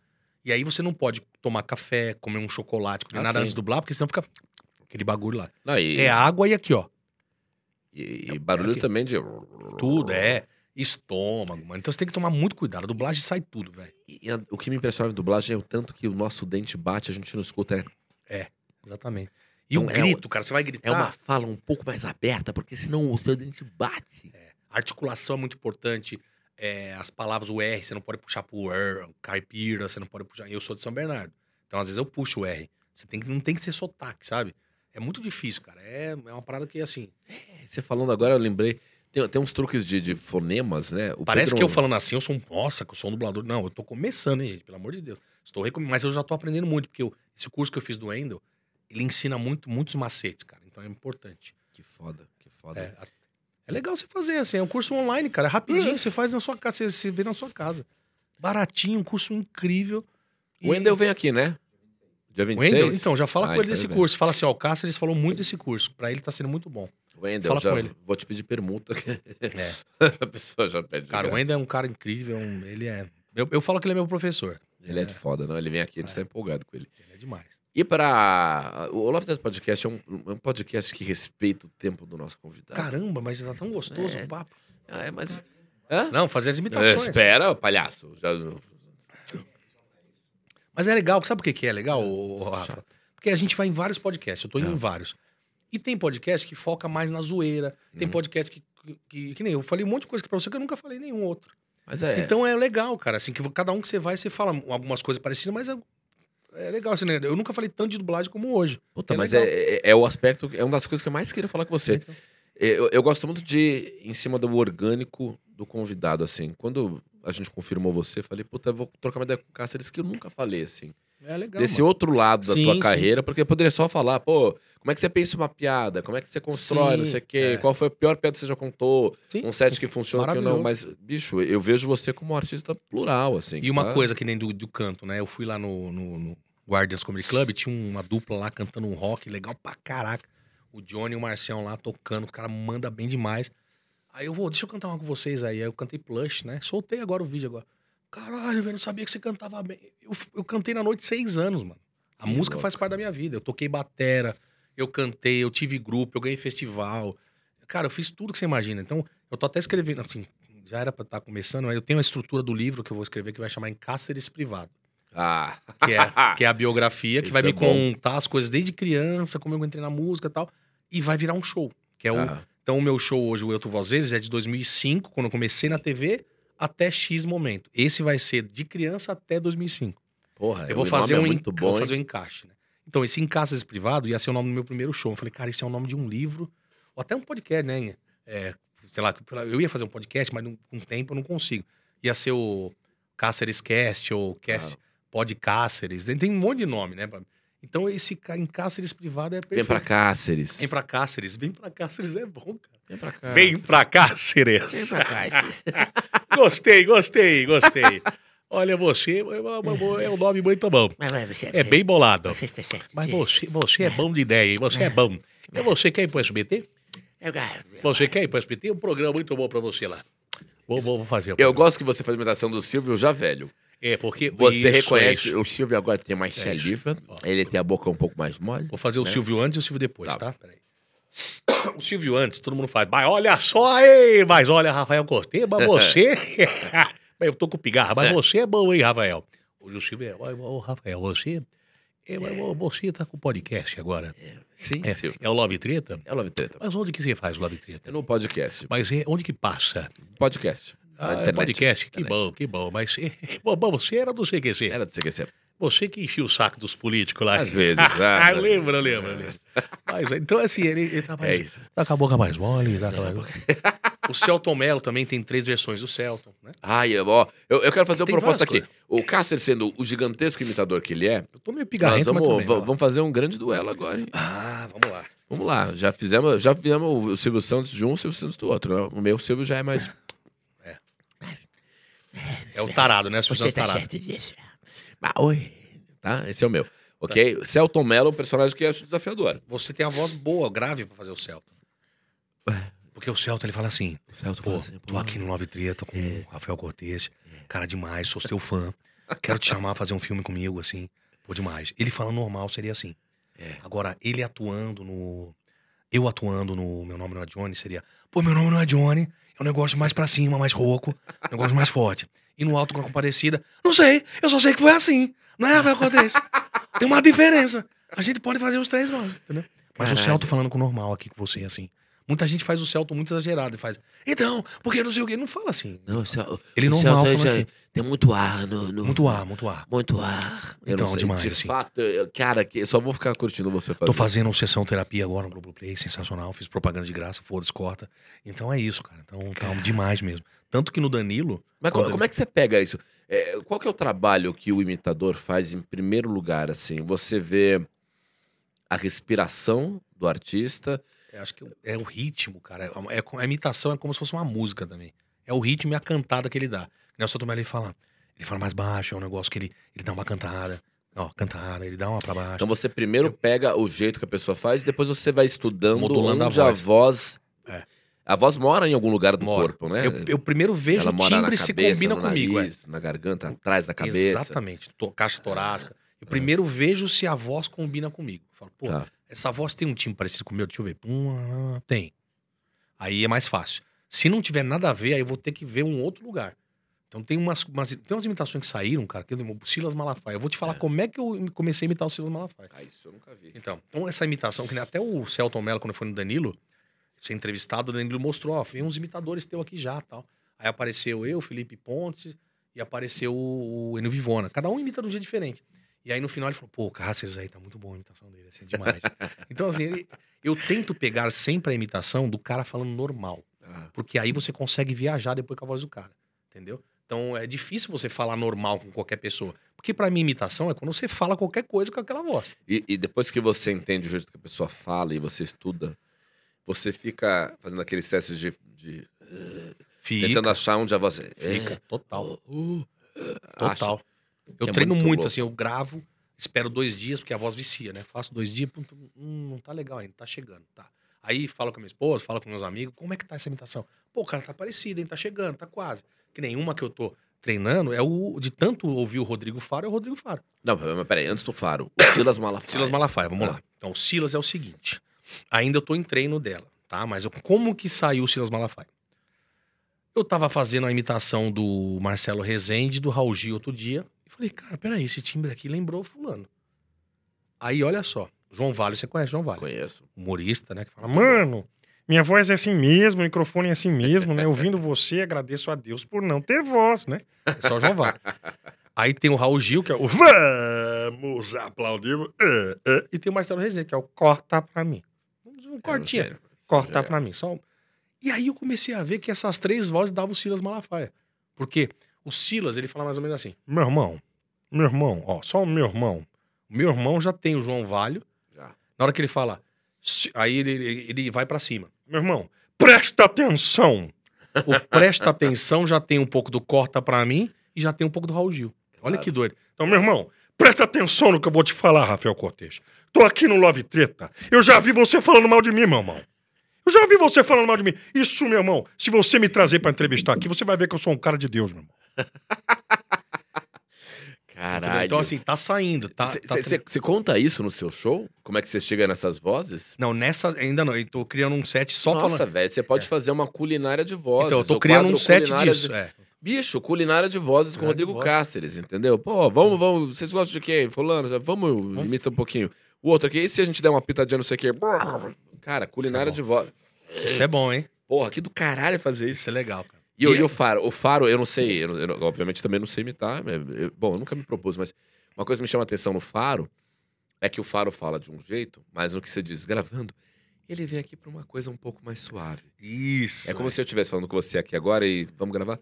E aí você não pode tomar café, comer um chocolate, comer Ah, nada sim. antes de dublar, porque senão fica aquele bagulho lá. Não, e, É água e aqui, ó. e- e barulho aqui. também de. Tudo, é. Estômago, mano. Então você tem que tomar muito cuidado. A dublagem sai tudo, velho. E a- o que me impressiona em dublagem é o tanto que o nosso dente bate, a gente não escuta. É, Exatamente. E Então, o é grito, cara, você vai gritar. é uma fala um pouco mais aberta, porque senão o seu dente bate. A articulação é muito importante. É, as palavras, o R, você não pode puxar pro R, caipira, você não pode puxar. Eu sou de São Bernardo. Então, às vezes, eu puxo o R. Você tem que, não tem que ser sotaque, sabe? É muito difícil, cara. É, é uma parada que, assim. Você falando agora, eu lembrei. Tem, tem uns truques de, de fonemas, né? O parece Pedro- que eu falando assim, eu sou um. Nossa, que eu sou um dublador. Não, eu tô começando, hein, gente? Pelo amor de Deus. Estou recom... Mas eu já tô aprendendo muito, porque eu- esse curso que eu fiz do Wendel, ele ensina muito, muitos macetes, cara. Então é importante. Que foda, que foda. É, é legal você fazer, assim, é um curso online, cara, é rapidinho, você faz na sua casa, você, você vê na sua casa. Baratinho, um curso incrível. O Wendel vem aqui, né? Dia O 26? Wendel, então, já fala Ah, com ele então desse vem. curso. Fala assim, ó, o Cáceres falou muito desse curso. Pra ele tá sendo muito bom. Wendel, Fala já com ele. vou te pedir permuta. É. a pessoa já pede. de Cara, o. Wendel é um cara incrível, um- ele é... Eu, eu falo que ele é meu professor. Ele é de foda, não? Ele vem aqui, a gente tá empolgado com ele. Ele é demais. E para O Love Death Podcast é um, um podcast que respeita o tempo do nosso convidado. Caramba, mas tá tão gostoso É. o papo. Ah, é, mas. Hã? Não, fazer as É, imitações. espera, palhaço. Já... Mas é legal, sabe por que que é legal, ô, Rafa? Porque a gente vai em vários podcasts, eu tô indo Tá. em vários. E tem podcast que foca mais na zoeira, tem Uhum. podcast que, que, que nem eu falei um monte de coisa pra você que eu nunca falei nenhum outro. Mas é. Então é legal, cara, assim, que cada um que você vai, você fala algumas coisas parecidas, mas é, é legal, assim, né? Eu nunca falei tanto de dublagem como hoje. Puta, é mas é, é, é o aspecto, é uma das coisas que eu mais queria falar com você. Então, Eu, eu gosto muito de em cima do orgânico do convidado, assim. Quando a gente confirmou você, falei, puta, vou trocar uma ideia com o Cáceres que eu nunca falei, assim. é legal. Desse mano. outro lado da Sim, tua sim. carreira, porque eu poderia só falar, pô, como é que você pensa uma piada? Como é que você constrói, não Sim, sei o quê? é. Qual foi a pior piada que você já contou? Sim. Um set que funciona que não. Mas, bicho, eu vejo você como um artista plural, assim. E uma tá? coisa que nem do, do canto, né? Eu fui lá no, no, no Guardians Comedy Club, tinha uma dupla lá cantando um rock legal pra caraca. O Johnny e o Marcião lá tocando, o cara manda bem demais. Aí eu vou, deixa eu cantar uma com vocês aí. Aí eu cantei Plush, né? Soltei agora o vídeo agora. Caralho, velho, não sabia que você cantava bem. Eu, eu cantei na noite seis anos, mano. A Que música louco. faz parte da minha vida. Eu toquei batera, eu cantei, eu tive grupo, eu ganhei festival. Cara, eu fiz tudo que você imagina. Então, eu tô até escrevendo, assim, já era pra estar começando, mas eu tenho a estrutura do livro que eu vou escrever que vai chamar Em Cáceres Privado. Ah, Que é, que é a biografia, que Isso vai é me bom. contar as coisas desde criança, como eu entrei na música e tal. E vai virar um show. Que é o, ah, então, o meu show hoje, o Eu Tu Vozeres, é de 2005, quando eu comecei na TV, até X momento. Esse vai ser de criança até 2005. porra, Eu vou fazer um, é bom, vou fazer um encaixe, né? Então, esse Encastres Privado ia ser o nome do meu primeiro show. Eu falei, cara, isso é o nome de um livro, ou até um podcast, né? É, sei lá, eu ia fazer um podcast, mas não- com tempo eu não consigo. Ia ser o Cáceres Cast, ou Cast Ah. Pod Cáceres. Tem um monte de nome, né? Então, esse em Cáceres privado é perfeito. Vem pra Cáceres. Vem pra Cáceres. Vem pra Cáceres é bom, cara. Vem pra cá. Vem pra Cáceres. Vem pra Cáceres. Gostei, gostei, gostei. Olha, você é, é um nome muito bom. Você, É bem bolado. Mas você, você é bom de ideia, hein? Você é bom. E você quer ir pro SBT? Você quer ir pro SBT? Um programa muito bom pra você lá. Vou, vou fazer. Eu gosto que você faz a imitação do Silvio já velho. É, porque. Você isso, reconhece é o Silvio agora tem mais saliva, ele tem a boca um pouco mais mole. Vou fazer o Silvio antes e o Silvio depois, Tá. tá? Peraí. O Silvio antes, todo mundo faz. Mas olha só aí, mas olha, Rafael Cortez, mas você. Eu tô com pigarra, mas você é bom, hein, Rafael? Hoje o Silvio é. Ô, ô, Rafael, você. É, você tá com podcast agora. Sim, É, Silvio. é o Love Treta? É o Love Treta. Mas onde que você faz o Love Treta? É no podcast. Mas é, onde que passa? Podcast. Ah, é internet. podcast? Que Internet. bom, que bom. Mas bom, você era do CQC. Era do CQC. Você que enchia o saco dos políticos lá. Às vezes, ah, lembra, lembra, lembra. Mas, então, assim, ele, ele tá, É isso. tá com a boca mais mole. Tá com a boca... o Celton Mello também tem três versões do Celton, né? Ai, ó, eu, eu quero fazer uma Tem proposta aqui. O Cáceres sendo o gigantesco imitador que ele é, Eu tô meio pigarrento, mas vamos, também. vamos fazer um grande duelo agora, hein? Ah, vamos lá. Vamos lá, já fizemos, já fizemos o Silvio Santos de um, o Silvio Santos do outro. né? O meu Silvio já é mais. É o tarado, né? As você pessoas está tarado. certo disso. Mas, oi. Tá? Esse é o meu. Ok? Celton Mello, um personagem que eu acho desafiador. Você tem a voz boa, grave pra fazer o Celton. Porque o Celton, ele fala assim, Celton pô, fala assim, tô aqui no Nove Treta com o Rafael Cortez, cara demais, sou seu fã, quero te chamar a fazer um filme comigo, assim, pô, demais. Ele falando normal seria assim. É. Agora, ele atuando no... Eu atuando no Meu Nome Não é Johnny seria, pô, meu nome não é Johnny, é um negócio mais pra cima, mais rouco, um negócio mais forte. E no Alto com a Comparecida, não sei, eu só sei que foi assim, não é, Rafael Cortez? Tem uma diferença. A gente pode fazer os três vozes, entendeu? Mas o Caralho. Celto falando com o normal aqui com você, assim. Muita gente faz o Celto muito exagerado e faz, então, porque não sei o quê. Ele não fala assim. Não, o Cel- Ele o normal Celton já- aqui. tem muito ar no, no- Muito ar, muito ar. Muito ar. Eu Então, não demais, De assim. fato, eu- cara, que eu só vou ficar curtindo você fazer. Tô fazendo sessão terapia agora no Globoplay, sensacional. Fiz propaganda de graça, foda-se, corta. Então é isso, cara. Então tá demais mesmo. Tanto que no Danilo. Mas quando como é que você pega isso? É, qual que é o trabalho que o imitador faz em primeiro lugar, assim? Você vê a respiração do artista. Eu acho que é o ritmo, cara. É, é- a imitação é como se fosse uma música também. É o ritmo e a cantada que ele dá. Nelson Tomé, ele fala. Ele fala mais baixo, é um negócio que ele, ele dá uma cantada. Ó, cantada, ele dá uma pra baixo. Então você primeiro pega o jeito que a pessoa faz e depois você vai estudando Modulando a onde a voz. voz... É. A voz mora em algum lugar do Mora. corpo, né? eu, eu primeiro vejo Ela o timbre se cabeça, combina no comigo, é. nariz, na garganta, atrás da cabeça. Exatamente. Caixa torácica. Eu primeiro vejo se a voz combina comigo. Falo, pô, Tá. Essa voz tem um timbre parecido com o meu? Deixa eu ver. Hum, ah, tem. Aí é mais fácil. Se não tiver nada a ver, aí eu vou ter que ver um outro lugar. Então tem umas, umas- tem umas imitações que saíram, cara, que eu, o Silas Malafaia. Eu vou te falar como é que eu comecei a imitar o Silas Malafaia. Ah, isso eu nunca vi. Então, então essa imitação, que nem até o Celton Mello, quando foi no Danilo, ser entrevistado, o Danilo mostrou, ó, tem uns imitadores teu aqui já, tal. Aí apareceu eu, Felipe Pontes, e apareceu o, o Enio Vivona. Cada um imita de um jeito diferente. E aí no final ele falou, pô, Cáceres aí tá muito bom a imitação dele, assim, demais. então, assim, ele- eu tento pegar sempre a imitação do cara falando normal. Ah, Porque aí você consegue viajar depois com a voz do cara, entendeu? Então é difícil você falar normal com qualquer pessoa. Porque pra mim, imitação é quando você fala qualquer coisa com aquela voz. E, e depois que você entende o jeito que a pessoa fala e você estuda, você fica fazendo aqueles testes de... de Fica. tentando achar onde a voz... É, Fica, total. uh, Total. Eu É treino muito muito, assim, eu gravo, espero dois dias, porque a voz vicia, né? Faço dois dias, puta, hum, não tá legal ainda, tá chegando, tá. Aí falo com a minha esposa, falo com meus amigos, como é que tá essa imitação? Pô, cara, tá parecido, hein? Tá chegando, tá quase. Que nenhuma que eu tô treinando é o de tanto ouvir o Rodrigo Faro, é o Rodrigo Faro. Não, mas peraí, antes do Faro, o Silas Malafaia. Silas Malafaia, vamos Ah. lá. Então, o Silas é o seguinte. Ainda eu tô em treino dela, tá? Mas eu- como que saiu o Silas Malafaia? Eu tava fazendo a imitação do Marcelo Rezende, do Raul Gil outro dia. E falei, cara, peraí, esse timbre aqui lembrou fulano. Aí, olha só. João Vale, você conhece João Vale? Conheço. Humorista, né? Que fala, Mano, minha voz é assim mesmo, o microfone é assim mesmo, né? Ouvindo você, agradeço a Deus por não ter voz, né? é só João Vale. Aí tem o Raul Gil, que é o Vamos aplaudir. ah, ah. E tem o Marcelo Rezende, que é o Corta pra mim. Um cortinho. Sei. cortar É. pra mim. Só... E aí eu comecei a ver que essas três vozes davam o Silas Malafaia. Porque o Silas, ele fala mais ou menos assim: Meu irmão, meu irmão, ó, só o meu irmão. Meu irmão já tem o João Valho. Já. Na hora que ele fala, aí ele, ele, ele vai pra cima. Meu irmão, presta atenção. O presta atenção já tem um pouco do corta pra mim e já tem um pouco do Raul Gil. Olha Claro. que doido. Então, meu irmão, presta atenção no que eu vou te falar, Rafael Cortez. Tô aqui no Love Treta. Eu já vi você falando mal de mim, meu irmão. Eu já vi você falando mal de mim. Isso, meu irmão, se você me trazer pra entrevistar aqui, você vai ver que eu sou um cara de Deus, meu irmão. Entendeu? Caralho. Então, assim, tá saindo. Tá, tá- Você conta isso no seu show? Como é que você chega nessas vozes? Não, nessa ainda não. Eu tô criando um set só Nossa, falando. velho, você pode fazer uma culinária de vozes. Então, eu tô criando um set disso. de- É. Bicho, culinária de vozes com Culinária de Rodrigo vozes. Cáceres, entendeu? Pô, vamos, vamos. Vocês gostam de quem? Fulano? Vamos, imita um pouquinho. O outro aqui, e se a gente der uma pitadinha não sei o quê? Cara, culinária Isso de é voz. Isso é bom, hein? Porra, que do caralho fazer isso. Isso é legal. E, o- E e o Faro? O Faro, eu não sei, eu, eu obviamente também não sei imitar. é, eu- bom, eu nunca me propus, mas uma coisa que me chama a atenção no Faro é que o Faro fala de um jeito, mas no que você diz gravando, ele vem aqui pra uma coisa um pouco mais suave. Isso. É como se eu estivesse falando com você aqui agora e vamos gravar.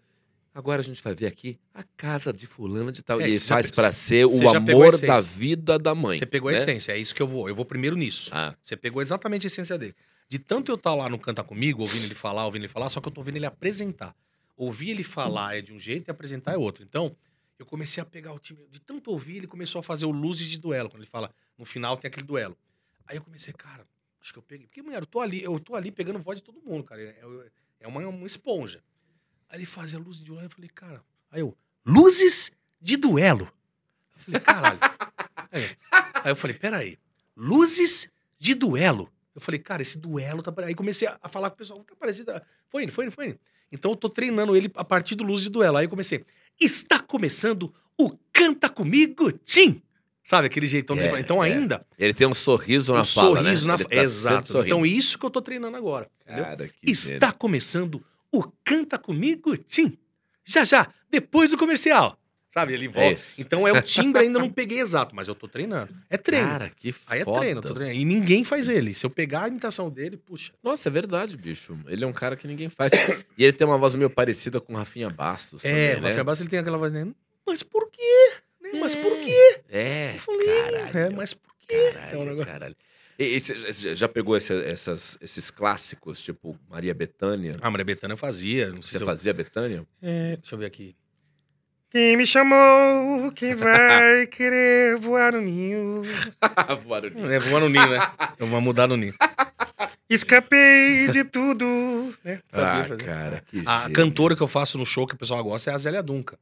Agora a gente vai ver aqui a casa de fulano de tal. É, e ele faz pra ser o a amor da vida da mãe. Você pegou a né? essência, é isso que eu vou. Eu vou primeiro nisso. Ah, Você pegou exatamente a essência dele. De tanto eu estar lá no Canta Comigo, ouvindo ele falar, ouvindo ele falar, só que eu tô ouvindo ele apresentar. Ouvir ele falar é de um jeito e apresentar é outro. Então, eu comecei a pegar o time. De tanto ouvir, ele começou a fazer o luzes de duelo. Quando ele fala, no final tem aquele duelo. Aí eu comecei, cara, acho que eu peguei. Porque, mulher, eu tô ali, eu tô ali pegando voz de todo mundo, cara. É, é- é uma, uma esponja. Aí ele fazia luzes de duelo. Eu falei, cara. Aí eu, luzes de duelo. Eu falei, caralho. Aí, aí eu falei, peraí. Luzes de duelo. Eu falei, cara, esse duelo tá. Aí comecei a, a falar com o pessoal, tá parecido. Foi indo, foi indo, foi indo. Então eu tô treinando ele a partir do luz de duelo. Aí eu comecei. Está começando o Canta Comigo, Tim! Sabe, aquele jeitão dele. É. Então é. ainda, ele tem um sorriso um na fala, né? sorriso na Ele fa- tá Exato. Então isso que eu tô treinando agora. Cara, Está começando o Canta Comigo, Tim! Já, já, depois do comercial. Sabe, ele volta. isso. então é o timbre, ainda não peguei exato, mas eu tô treinando. É treino. Cara, que Aí é foda. treino, eu tô treinando. E ninguém faz ele. Se eu pegar a imitação dele, puxa. Nossa, é verdade, bicho. Ele é um cara que ninguém faz. e ele tem uma voz meio parecida com o Rafinha Bastos. É, também, o né? Rafael Bastos ele tem aquela voz, né? Mas por quê? Né? Mas por quê? É, Eu falei, caralho. é, mas por quê? Caralho, É um negócio- caralho. E, e você já- já pegou esse- essas- esses clássicos, tipo Maria Bethânia? Ah, Maria Bethânia eu fazia. Não sei Você se eu... fazia Bethânia? É, Deixa eu ver aqui. Quem me chamou, quem vai querer voar no ninho. Barulhinho. É, voar no ninho, né? Eu vou mudar no ninho. Escapei de tudo. né? Sabia Ah, fazer. cara, que A gênio. cantora que eu faço no show que o pessoal gosta é a Zélia Dunca.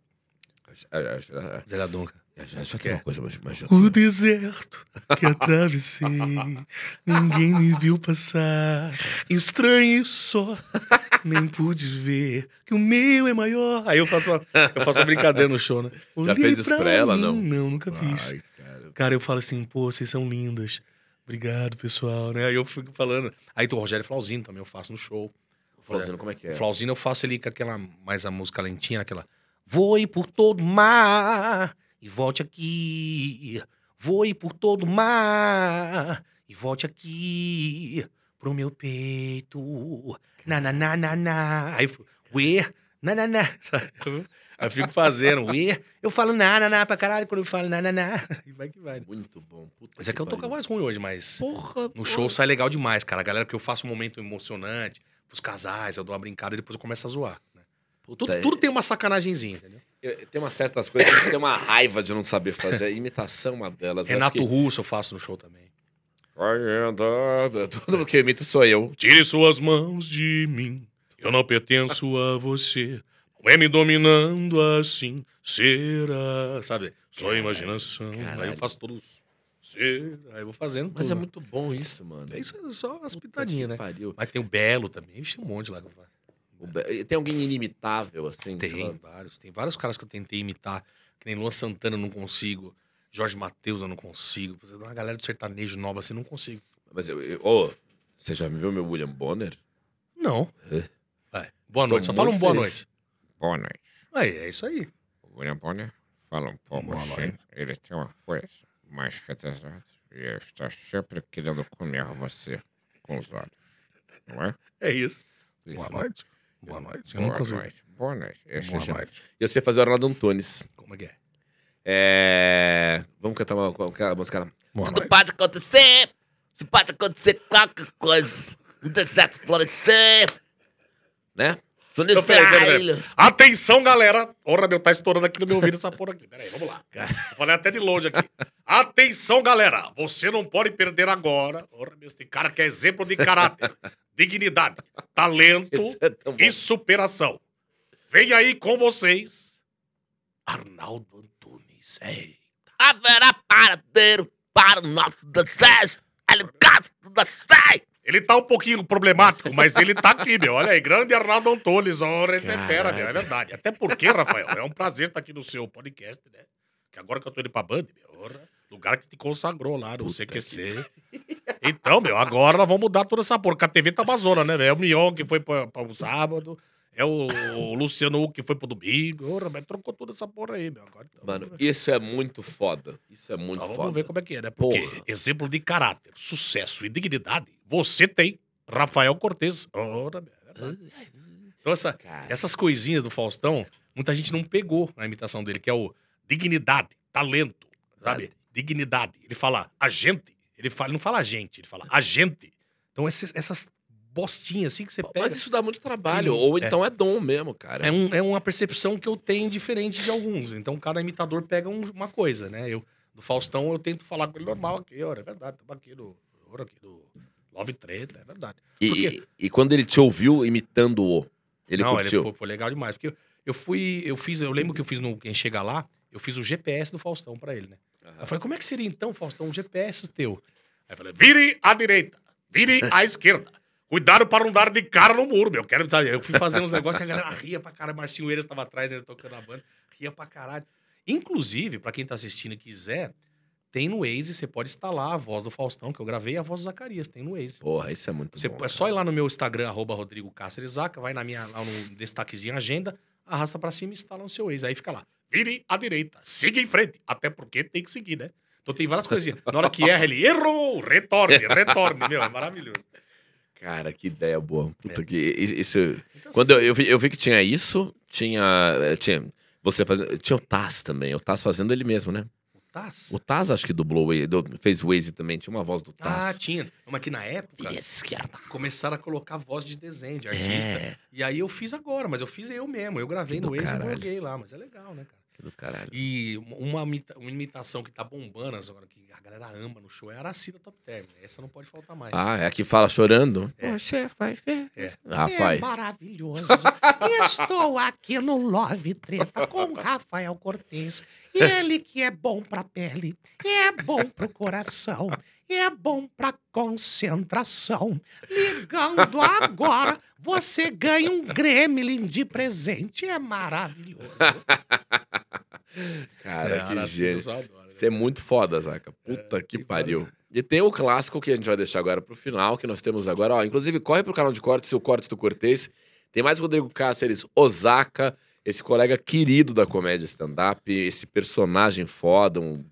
Já, já, já, Zélia Dunca. Que tem é? uma coisa mais... mais O deserto que atravessei, ninguém me viu passar. Estranho só, nem pude ver que o meu é maior. Aí eu faço uma, eu faço uma brincadeira no show, né? Já Olhei fez isso pra ela, mim. não? Não, nunca fiz. Ai, cara. Cara, eu falo assim, pô, vocês são lindas. Obrigado, pessoal, né? Aí eu fico falando. Aí tem o Rogério Flauzino também, eu faço no show. Flauzino, como é que é? Flauzino eu faço ele com aquela, mais a música lentinha, aquela. Voe por todo mar e volte aqui. Voe por todo mar e volte aqui pro meu peito. Na, na, na, na, na. Aí, eu fico, uê, na, na, na. Aí eu fico fazendo, uê. Eu falo na, na, na pra caralho quando eu falo na, na, na. E vai que vai. Muito bom. Puta Mas é que eu tô com a voz ruim hoje, mas. Porra, No porra. show sai legal demais, cara. A galera que eu faço um momento emocionante, pros casais, eu dou uma brincada e depois eu começo a zoar. né? Puta, Tudo, é- tudo tem uma sacanagemzinha, entendeu? Eu- Tem umas certas coisas que a gente tem uma raiva de não saber fazer. A imitação é uma delas. Renato que- Russo eu faço no show também. Vai andar. Tudo que eu imito sou eu. Tire suas mãos de mim, eu não pertenço a você. Não é me dominando assim, será? Sabe? Só Caralho, imaginação. Aí caralho. eu faço todos. Será? Aí eu vou fazendo Mas tudo. é muito bom isso, mano. É isso é só as Puta pitadinhas, né? pariu. Mas tem o Belo também. Ixi, um monte lá que eu faço. O Be- Tem alguém inimitável, assim? Tem vários. Tem vários caras que eu tentei imitar. Que nem Luan Santana eu não consigo. Jorge Matheus eu não consigo. Dá uma galera do sertanejo nova assim, eu não consigo. Mas eu. eu- ô, você já viu meu William Bonner? Não. É. Vai. Boa Tô noite. Só fala um boa feliz. noite. Boa noite. Aí, é isso aí. O William Bonner fala um pouco Boa assim. noite. Ele tem uma coisa mais retrasada e ele está sempre querendo comer você com os olhos. Não é? É isso. Isso. Boa noite. Boa noite. Eu Boa não consigo. noite. Boa noite. Esse Boa já- noite. Eu sei fazer o Arnaldo Antunes. Como é que é? É... Vamos cantar uma, uma música. Tudo pode acontecer. Se pode acontecer qualquer coisa. O deserto florescer. Né? Então, peraí, peraí, peraí. Atenção, galera. Porra, meu, tá estourando aqui no meu ouvido essa porra aqui. Peraí, vamos lá. Falar até de longe aqui. Atenção, galera. Você não pode perder agora. Porra, meu, tem cara que é exemplo de caráter, dignidade, talento Esse é e superação. Vem aí com vocês, Arnaldo Antunes. Ei. Haverá paradeiro para o nosso desejo. Ele gosta do desejo. Ele tá um pouquinho problemático, mas ele tá aqui, meu. Olha aí, grande Arnaldo Antunes, honra e tempera, meu. É verdade. Até porque, Rafael, é um prazer estar aqui no seu podcast, né? Que agora que eu tô indo pra Band, meu, honra, lugar que te consagrou lá no CQC. Então, meu, agora nós vamos mudar toda essa porra. Porque a TV tá amazona, né, velho? É o Mion que foi pra, pra um sábado, é o, o Luciano Huck que foi pro domingo. Honra, mas trocou toda essa porra aí, meu. Agora, então, Mano, isso é muito foda. Isso é muito Então, foda. vamos ver como é que é, né? Porque Porra. exemplo de caráter, sucesso e dignidade, você tem, Rafael Cortez. Ora, é. Então, essa, essas coisinhas do Faustão, muita gente não pegou na imitação dele, que é o dignidade, talento, sabe? Dignidade. Ele fala a gente, ele, fala, ele não fala a gente, ele fala a gente. Então, esses- essas bostinhas assim que você pega. Mas isso dá muito trabalho. Que- Ou é. então é, dom mesmo, cara. É, um- é uma percepção que eu tenho diferente de alguns. Então, cada imitador pega um- uma coisa, né? Eu, do Faustão, eu tento falar com ele normal aqui, olha, é verdade, estamos aqui ora, aqui no Love Treta, é verdade. E, Porque- e- e quando ele te ouviu imitando-o, ele Não, curtiu? ele pô, foi legal demais. Porque eu, eu fui, eu fiz, eu lembro que eu fiz no Quem Chega Lá, eu fiz o GPS do Faustão pra ele, né? Eu falei, como é que seria então, Faustão, um GPS teu? Aí eu falei, vire à direita, vire à esquerda. Cuidado para não dar de cara no muro, meu. Quero sabe? Eu fui fazer uns negócios e a galera ria pra caralho. Marcinho Eiras estava atrás, ele tocando a banda. Ria pra caralho. Inclusive, pra quem tá assistindo e quiser, tem no Waze, você pode instalar a voz do Faustão, que eu gravei, e a voz do Zacarias, tem no Waze. Porra, isso é muito Você, bom. é só ir lá no meu Instagram, arroba Rodrigo Cáceres Zaca, vai na minha, lá no destaquezinho agenda, arrasta pra cima e instala no seu Waze. Aí fica lá, vire à direita, siga em frente, até porque tem que seguir, né? Então tem várias coisinhas. Na hora que erra, ele errou, retorne, retorne, meu, é maravilhoso. Cara, que ideia boa. Puta É. que... Isso... Então, Quando eu, eu, vi, eu vi que tinha isso, tinha... eh, tinha você fazendo... Tinha o Taz também. O Taz fazendo ele mesmo, né? O Taz? O Taz acho que dublou, o Waze- do- fez Waze também. Tinha uma voz do Ah, Taz. tinha. Mas que na época Vire à esquerda. começaram a colocar voz de desenho, de artista. É. E aí eu fiz agora, mas eu fiz eu mesmo. Eu gravei no Waze caralho. e joguei lá, mas é legal, né, cara? Do caralho. E uma, uma imitação que tá bombando agora, que a galera ama no show, é a Aracida Top Term. Essa não pode faltar mais. Ah, é a que fala chorando? É. Você vai ver. É. Ah, faz. maravilhoso. Estou aqui no Love Treta com Rafael Cortez. E ele que é bom pra pele, e é bom pro coração, é bom pra concentração. Ligando agora, você ganha um gremlin de presente. É maravilhoso. Cara, É, que Aracida gênio. né? Você é muito foda, Zaca. Puta que tem pariu. E tem o clássico que a gente vai deixar agora pro final, que nós temos agora. Ó, inclusive, corre pro canal de cortes, o Cortes do Cortez. Tem mais Rodrigo Cáceres, Osaka, esse colega querido da comédia stand-up, esse personagem foda, um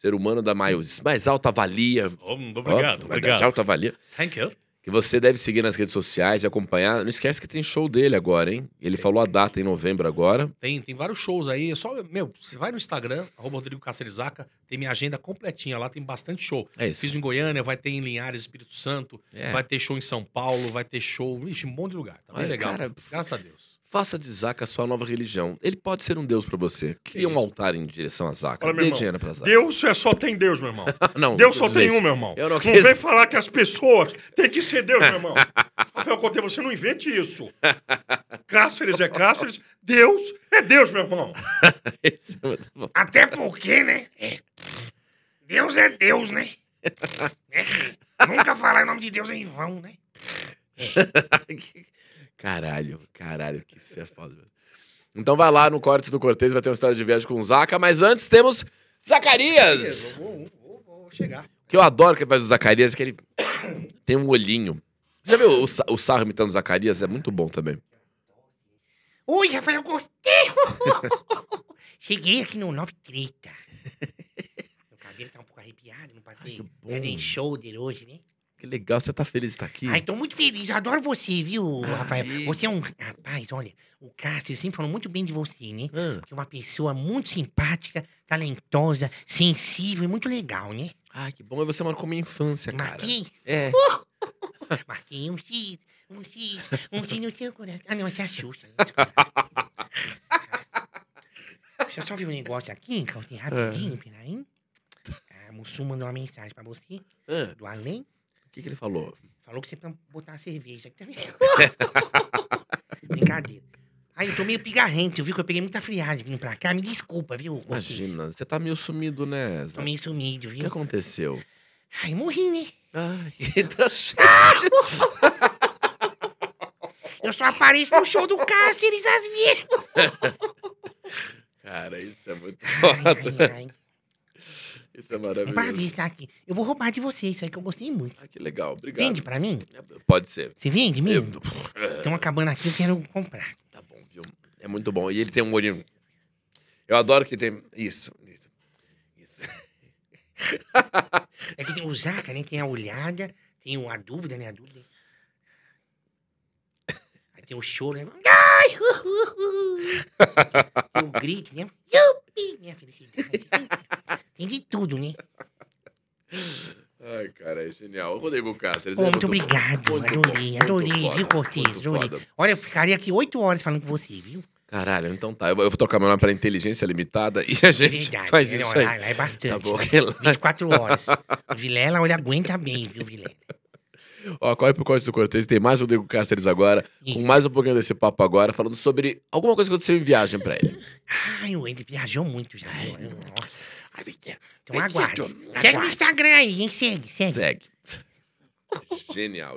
ser humano da mais, mais alta valia. Oh, obrigado, De obrigado. alta valia. Thank you. Que você deve seguir nas redes sociais e acompanhar. Não esquece que tem show dele agora, hein? Ele falou a data em novembro agora. Tem, tem vários shows aí. É Só, meu, você vai no Instagram, arroba Rodrigo Cáceres Zaca, tem minha agenda completinha lá, tem bastante show. É isso. Fiz em Goiânia, vai ter em Linhares, Espírito Santo, É. vai ter show em São Paulo, vai ter show, ixi, um monte de lugar. Tá bem Olha, legal. cara, Graças a Deus. Faça de Zaca a sua nova religião. Ele pode ser um deus pra você. Cria um isso. altar em direção a Zaca. Olha, meu Dê irmão, dinheiro pra Zaca. Deus é só tem Deus, meu irmão. Não, Deus só tem gente, um, meu irmão. Eu não Não quis- vem falar que as pessoas têm que ser Deus, meu irmão. Rafael Conte, você não invente isso. Cáceres é Cáceres, Deus é Deus, meu irmão. É. Até porque, né? é, Deus é Deus, né? É, Nunca falar em nome de Deus em vão, né? Caralho, caralho, que isso é foda. mesmo. Então vai lá no Cortes do Cortez, vai ter uma história de viagem com o Zaca, mas antes temos Zacarias! Vou, vou- vou chegar. Que eu adoro que ele faz o Zacarias, que ele tem um olhinho. Você já viu o, o Sarro imitando o Zacarias? É muito bom também. Oi, Rafael Cortez! Cheguei aqui no Nove Treta. Meu cabelo tá um pouco arrepiado, não passei Ai, que bom. head and shoulder hoje, né? Que legal, você tá feliz de estar aqui? Ai, tô muito feliz, eu adoro você, viu, Rafael? Ai. Você é um. Rapaz, olha, o Cássio sempre falou muito bem de você, né? Ah, Que é uma pessoa muito simpática, talentosa, sensível e muito legal, né? Ai, que bom. E você marcou minha infância, cara. Marquei, É. marquei um X, um X, um X no seu coração. Ah, não, essa é a Xuxa. Deixa eu só ver um negócio aqui, Claudinho, rapidinho, peraí. A Mussu mandou uma mensagem pra você, Ah, do além. O que, que ele falou? Falou que você pra botar uma cerveja aqui também. Brincadeira. Aí, eu tô meio pigarrento, viu? Que eu peguei muita friagem vindo pra cá. Me desculpa, viu? Imagina, você tá meio sumido, né? Tô meio sumido, O que viu? aconteceu? Ai, morri, né? Ai, tragédia. Eu só apareço no show do Cáceres às vezes. Cara, isso é muito Ai, foda. ai, ai. Isso é Um maravilhoso. prazer estar aqui. Eu vou roubar de você, isso aí que eu gostei muito. Ah, que legal, obrigado. Vende pra mim? Pode ser. Você vende mesmo? Eu- Estão acabando aqui, eu quero comprar. Tá bom, viu? É muito bom. E ele tem um olhinho. Eu adoro que tem. Isso, isso. Isso. É que tem o Zaca, né? Tem a olhada, tem a dúvida, né? A dúvida. Aí tem o choro, né? Ai! Tem o grito, né? Yupi! Minha felicidade. Tem de tudo, né? Ai, cara, é genial. Rodrigo Cáceres. É muito muito obrigado. muito adorei, muito adorei, foda, viu, Cortez? Adorei. foda. Olha, eu ficaria aqui oito horas falando com você, viu? Caralho, então tá. Eu vou trocar meu nome pra inteligência limitada e a É gente verdade. faz né? isso aí. Lá, é bastante. Tá bom, né? relaxa. 24 horas. Vilela, olha, aguenta bem, viu, Vilela? Ó, corre pro Corte do Cortez, tem mais Rodrigo Cáceres agora, com Isso. mais um pouquinho desse papo agora, falando sobre alguma coisa que aconteceu em viagem pra ele. Ai, o ele viajou muito já. viu? Nossa. Ai, Então aguarde. Vitor, Segue no aguarde. Instagram aí, hein? Segue, segue. Segue. Genial.